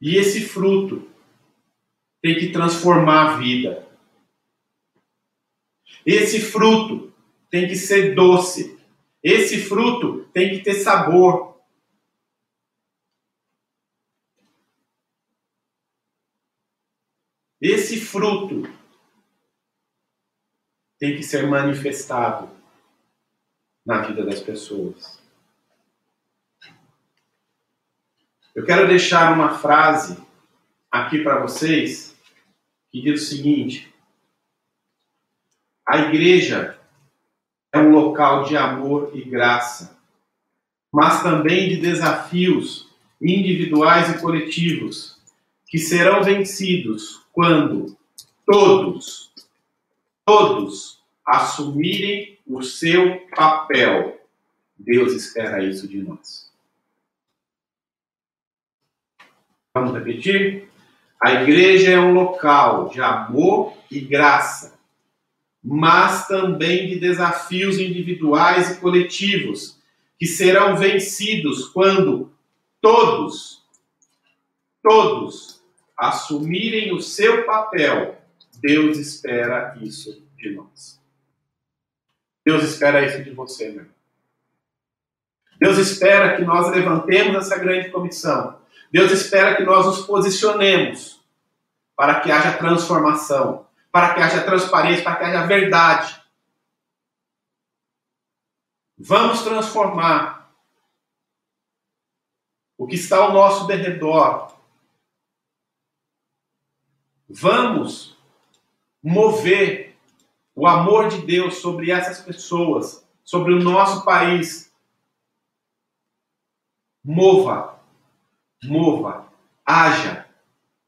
E esse fruto tem que transformar a vida. Esse fruto tem que ser doce. Esse fruto tem que ter sabor. Esse fruto tem que ser manifestado na vida das pessoas. Eu quero deixar uma frase aqui para vocês que diz o seguinte: a igreja é um local de amor e graça, mas também de desafios individuais e coletivos que serão vencidos quando todos, todos assumirem o seu papel. Deus espera isso de nós. Vamos repetir? A igreja é um local de amor e graça, mas também de desafios individuais e coletivos, que serão vencidos quando todos, todos assumirem o seu papel. Deus espera isso de nós. Deus espera isso de você, meu. Deus espera que nós levantemos essa grande comissão Deus espera que nós nos posicionemos para que haja transformação, para que haja transparência, para que haja verdade. Vamos transformar o que está ao nosso derredor. Vamos mover o amor de Deus sobre essas pessoas, sobre o nosso país. Mova mova, haja,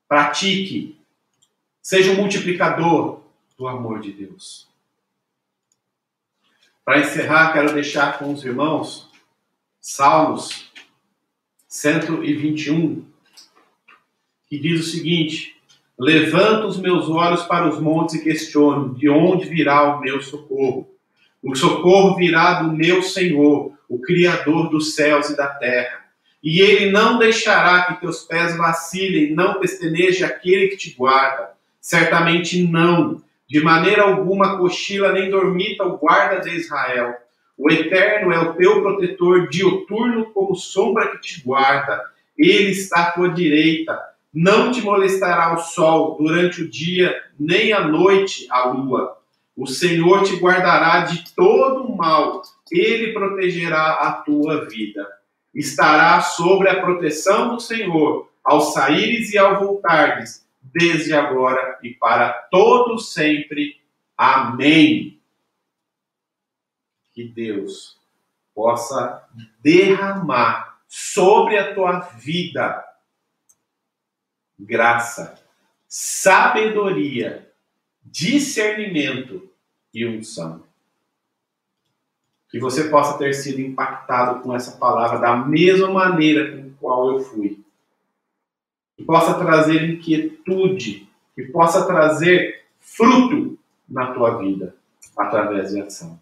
pratique, seja um multiplicador do amor de Deus. Para encerrar, quero deixar com os irmãos Salmos 121, que diz o seguinte: Levanto os meus olhos para os montes e questiono de onde virá o meu socorro. O socorro virá do meu Senhor, o Criador dos céus e da terra. E ele não deixará que teus pés vacilem, não pesteneje aquele que te guarda. Certamente não. De maneira alguma cochila nem dormita o guarda de Israel. O Eterno é o teu protetor dioturno como sombra que te guarda. Ele está à tua direita. Não te molestará o sol durante o dia, nem à noite a lua. O Senhor te guardará de todo mal. Ele protegerá a tua vida estará sobre a proteção do Senhor, ao saíres e ao voltares, desde agora e para todo sempre. Amém. Que Deus possa derramar sobre a tua vida graça, sabedoria, discernimento e unção que você possa ter sido impactado com essa palavra da mesma maneira com qual eu fui. Que possa trazer inquietude, que possa trazer fruto na tua vida através de ação.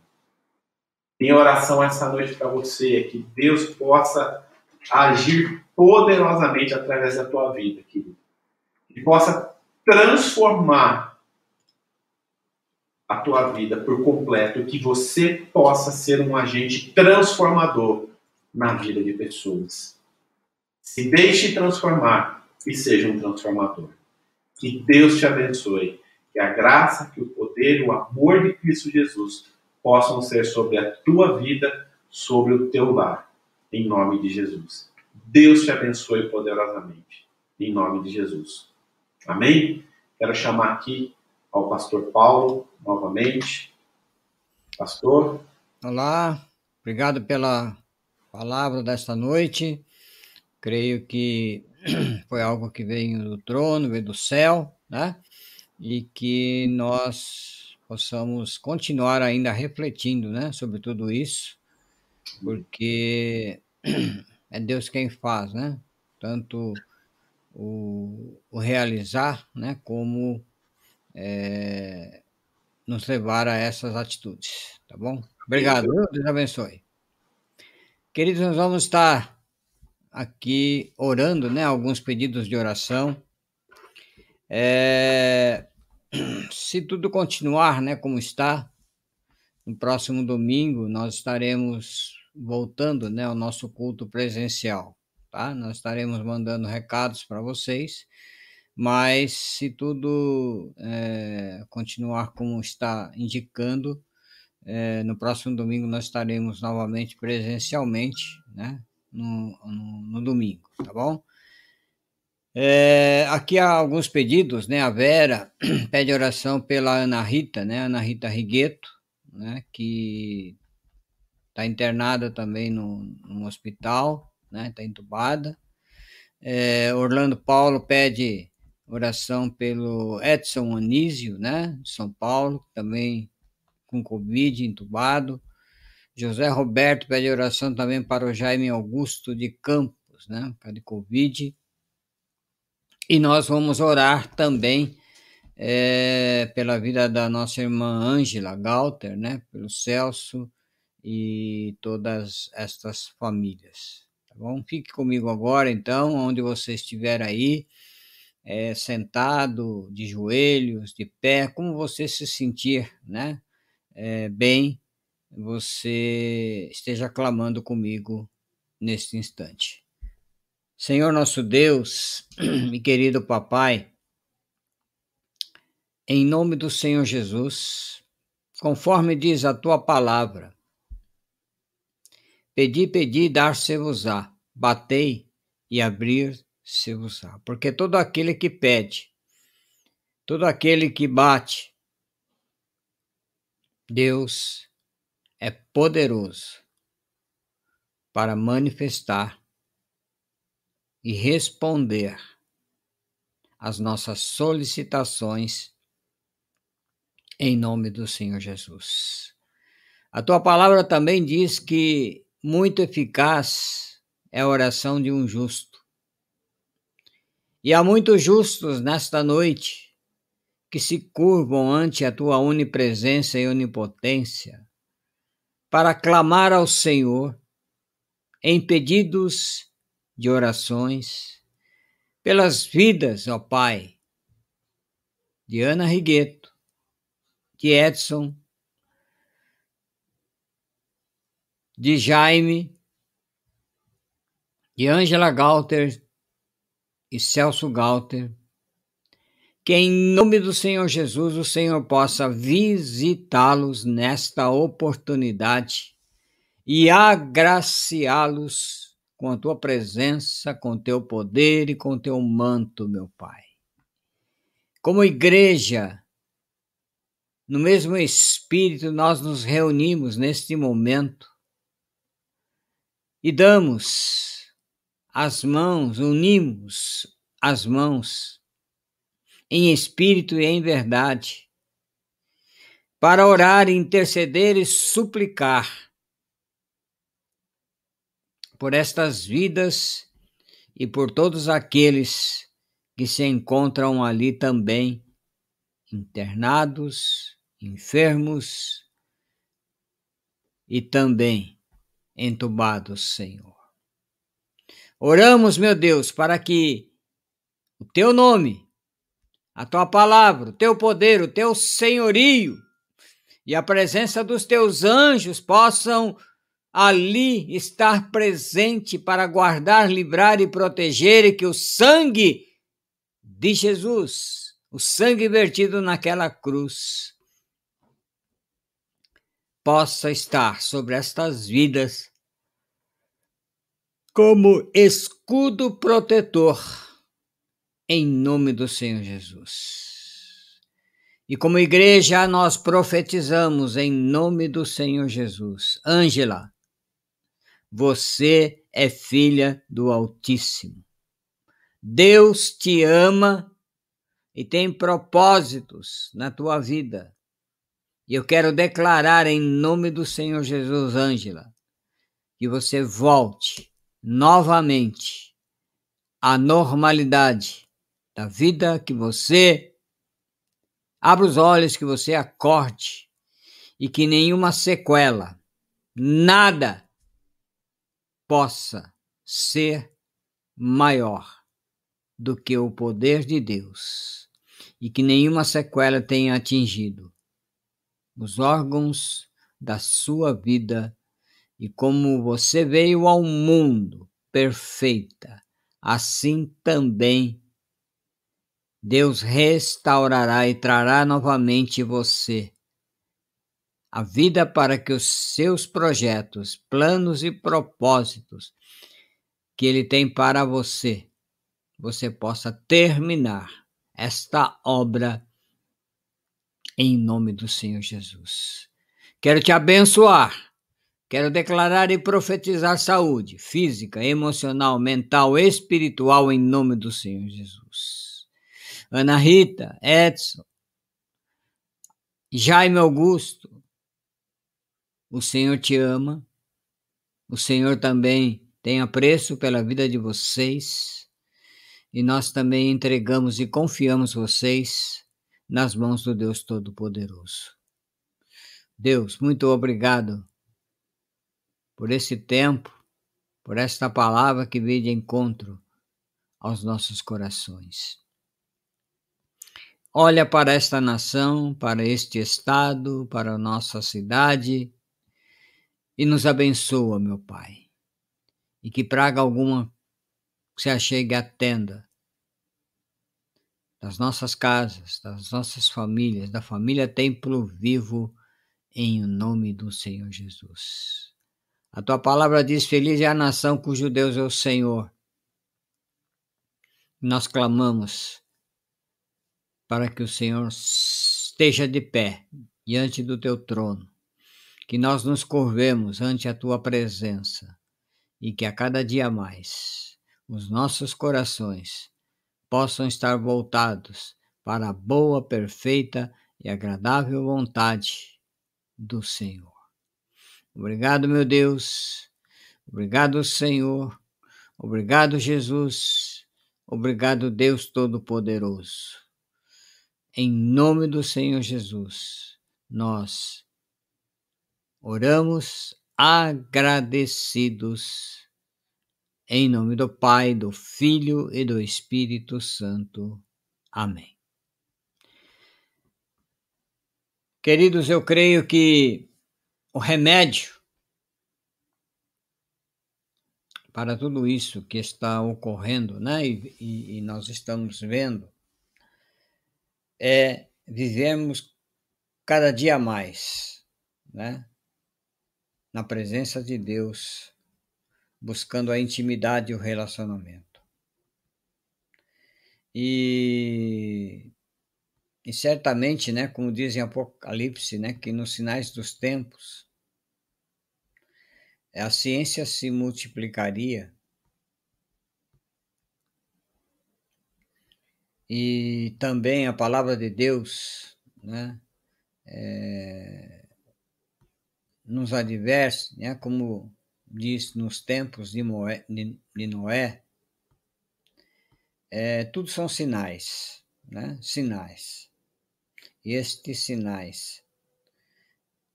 Minha oração essa noite para você é que Deus possa agir poderosamente através da tua vida, querido. Que possa transformar a tua vida por completo, que você possa ser um agente transformador na vida de pessoas. Se deixe transformar e seja um transformador. Que Deus te abençoe. Que a graça, que o poder, o amor de Cristo Jesus possam ser sobre a tua vida, sobre o teu lar. Em nome de Jesus. Deus te abençoe poderosamente. Em nome de Jesus. Amém? Quero chamar aqui ao pastor Paulo novamente. Pastor. Olá, obrigado pela palavra desta noite. Creio que [clears throat] foi algo que veio do trono, veio do céu, né? E que nós possamos continuar ainda refletindo, né, sobre tudo isso porque [clears throat] é Deus quem faz, né? Tanto o, o realizar, né? Como é, nos levar a essas atitudes, tá bom? Obrigado, Deus abençoe. Queridos, nós vamos estar aqui orando, né? Alguns pedidos de oração. É, se tudo continuar, né, como está, no próximo domingo nós estaremos voltando, né, ao nosso culto presencial, tá? Nós estaremos mandando recados para vocês, mas se tudo é, continuar como está indicando, é, no próximo domingo nós estaremos novamente presencialmente, né? No, no, no domingo, tá bom? É, aqui há alguns pedidos, né? A Vera [clears throat] pede oração pela Ana Rita, né? Ana Rita Rigueto, né? Que está internada também no, no hospital, né? Está entubada. É, Orlando Paulo pede oração pelo Edson Anísio, né? De São Paulo, também com Covid, entubado. José Roberto pede oração também para o Jaime Augusto de Campos, né? De Covid. E nós vamos orar também é, pela vida da nossa irmã Ângela Galter, né? Pelo Celso e todas estas famílias. Tá bom? Fique comigo agora, então, onde você estiver aí é, sentado, de joelhos, de pé, como você se sentir né, é, bem, você esteja clamando comigo neste instante. Senhor nosso Deus [clears throat] e querido Papai, em nome do Senhor Jesus, conforme diz a tua palavra, pedi, pedi, dar-se-vos-á, batei e abrir se vos Porque todo aquele que pede, todo aquele que bate, Deus é poderoso para manifestar e responder às nossas solicitações em nome do Senhor Jesus. A tua palavra também diz que muito eficaz é a oração de um justo e há muitos justos nesta noite que se curvam ante a tua onipresença e onipotência para clamar ao Senhor em pedidos de orações pelas vidas, ó Pai, de Ana Rigueto, de Edson, de Jaime, de Ângela Galter, e Celso Galter, que em nome do Senhor Jesus o Senhor possa visitá-los nesta oportunidade e agraciá-los com a tua presença, com teu poder e com teu manto, meu Pai. Como igreja, no mesmo espírito, nós nos reunimos neste momento e damos as mãos, unimos as mãos em espírito e em verdade, para orar, interceder e suplicar por estas vidas e por todos aqueles que se encontram ali também, internados, enfermos e também entubados, Senhor. Oramos, meu Deus, para que o teu nome, a tua palavra, o teu poder, o teu senhorio e a presença dos teus anjos possam ali estar presente para guardar, livrar e proteger, e que o sangue de Jesus, o sangue vertido naquela cruz, possa estar sobre estas vidas como escudo protetor, em nome do Senhor Jesus. E como igreja, nós profetizamos em nome do Senhor Jesus. Ângela, você é filha do Altíssimo. Deus te ama e tem propósitos na tua vida. E eu quero declarar em nome do Senhor Jesus, Ângela, que você volte novamente à normalidade da vida, que você abra os olhos, que você acorde e que nenhuma sequela, nada possa ser maior do que o poder de Deus e que nenhuma sequela tenha atingido os órgãos da sua vida e como você veio ao mundo perfeita, assim também Deus restaurará e trará novamente você a vida para que os seus projetos, planos e propósitos que Ele tem para você, você possa terminar esta obra em nome do Senhor Jesus. Quero te abençoar. Quero declarar e profetizar saúde física, emocional, mental, espiritual em nome do Senhor Jesus. Ana Rita, Edson, Jaime Augusto, o Senhor te ama, o Senhor também tem apreço pela vida de vocês e nós também entregamos e confiamos vocês nas mãos do Deus Todo-Poderoso. Deus, muito obrigado por esse tempo, por esta palavra que veio de encontro aos nossos corações. Olha para esta nação, para este estado, para a nossa cidade e nos abençoa, meu Pai e que praga alguma se achegue à tenda das nossas casas, das nossas famílias, da família Templo Vivo, em nome do Senhor Jesus. A tua palavra diz: Feliz é a nação cujo Deus é o Senhor. Nós clamamos para que o Senhor esteja de pé diante do teu trono, que nós nos curvemos ante a tua presença e que a cada dia mais os nossos corações possam estar voltados para a boa, perfeita e agradável vontade do Senhor. Obrigado, meu Deus. Obrigado, Senhor. Obrigado, Jesus. Obrigado, Deus Todo-Poderoso. Em nome do Senhor Jesus, nós oramos agradecidos. Em nome do Pai, do Filho e do Espírito Santo. Amém. Queridos, eu creio que o remédio para tudo isso que está ocorrendo, né, e, e, e nós estamos vendo, é vivermos cada dia mais, né, na presença de Deus, buscando a intimidade e o relacionamento. E, e certamente, né, como diz em Apocalipse, né, que nos sinais dos tempos, a ciência se multiplicaria e também a palavra de Deus, né, é, nos adverse, né, como diz nos tempos de, Moé, de Noé, é, tudo são sinais, né? Sinais. Estes sinais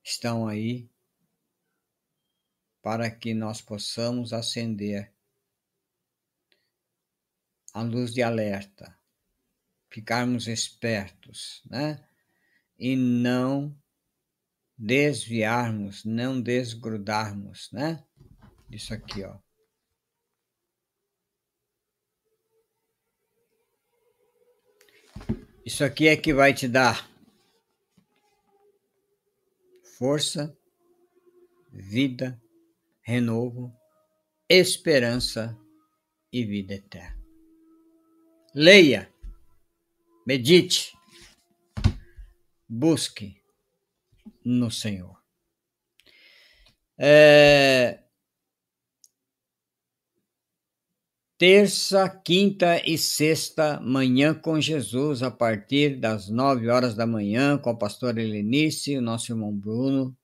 estão aí para que nós possamos acender a luz de alerta, ficarmos espertos, né? E não desviarmos, não desgrudarmos, né? Isso aqui, ó. Isso aqui é que vai te dar força, vida, renovo, esperança e vida eterna. Leia, medite, busque no Senhor. É... Terça, quinta e sexta, manhã com Jesus, a partir das nove horas da manhã, com a pastora Helenice e o nosso irmão Bruno.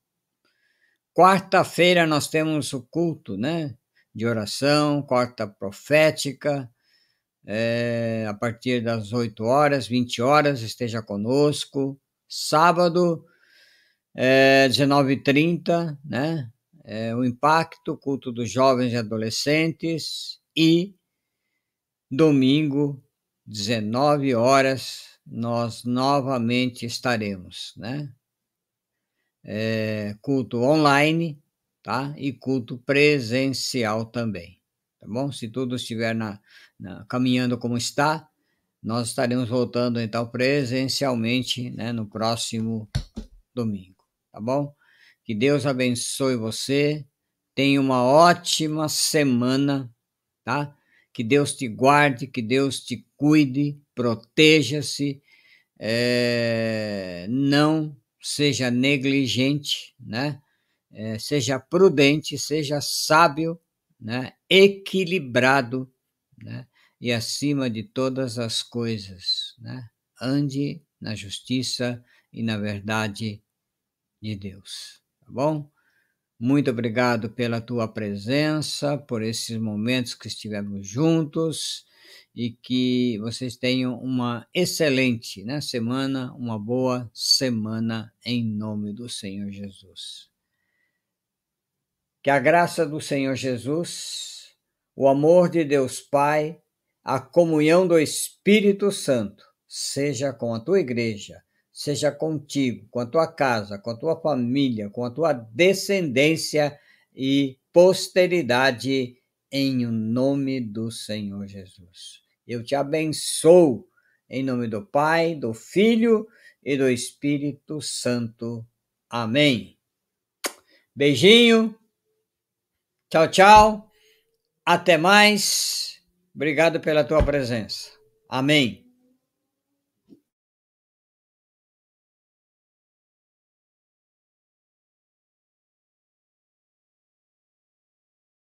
quarta-feira nós temos o culto, né? De oração, quarta profética, é, a partir das 8 horas, 20 horas, esteja conosco. Sábado, é, 19h30, né? É, o impacto, culto dos jovens e adolescentes. E domingo, 19 horas, nós novamente estaremos, né? É, culto online, tá? E culto presencial também, tá bom? Se tudo estiver na, na, caminhando como está, nós estaremos voltando então presencialmente, né? No próximo domingo, tá bom? Que Deus abençoe você. Tenha uma ótima semana, tá? Que Deus te guarde, que Deus te cuide, proteja-se, é, não seja negligente, né? É, seja prudente, seja sábio, né? equilibrado, né? e acima de todas as coisas, né? ande na justiça e na verdade de Deus, tá bom? Muito obrigado pela tua presença, por esses momentos que estivemos juntos e que vocês tenham uma excelente né, semana, uma boa semana em nome do Senhor Jesus. Que a graça do Senhor Jesus, o amor de Deus Pai, a comunhão do Espírito Santo seja com a tua igreja seja contigo, com a tua casa, com a tua família, com a tua descendência e posteridade, em o nome do Senhor Jesus. Eu te abençoo em nome do Pai, do Filho e do Espírito Santo. Amém. Beijinho. Tchau, tchau. Até mais. Obrigado pela tua presença. Amém.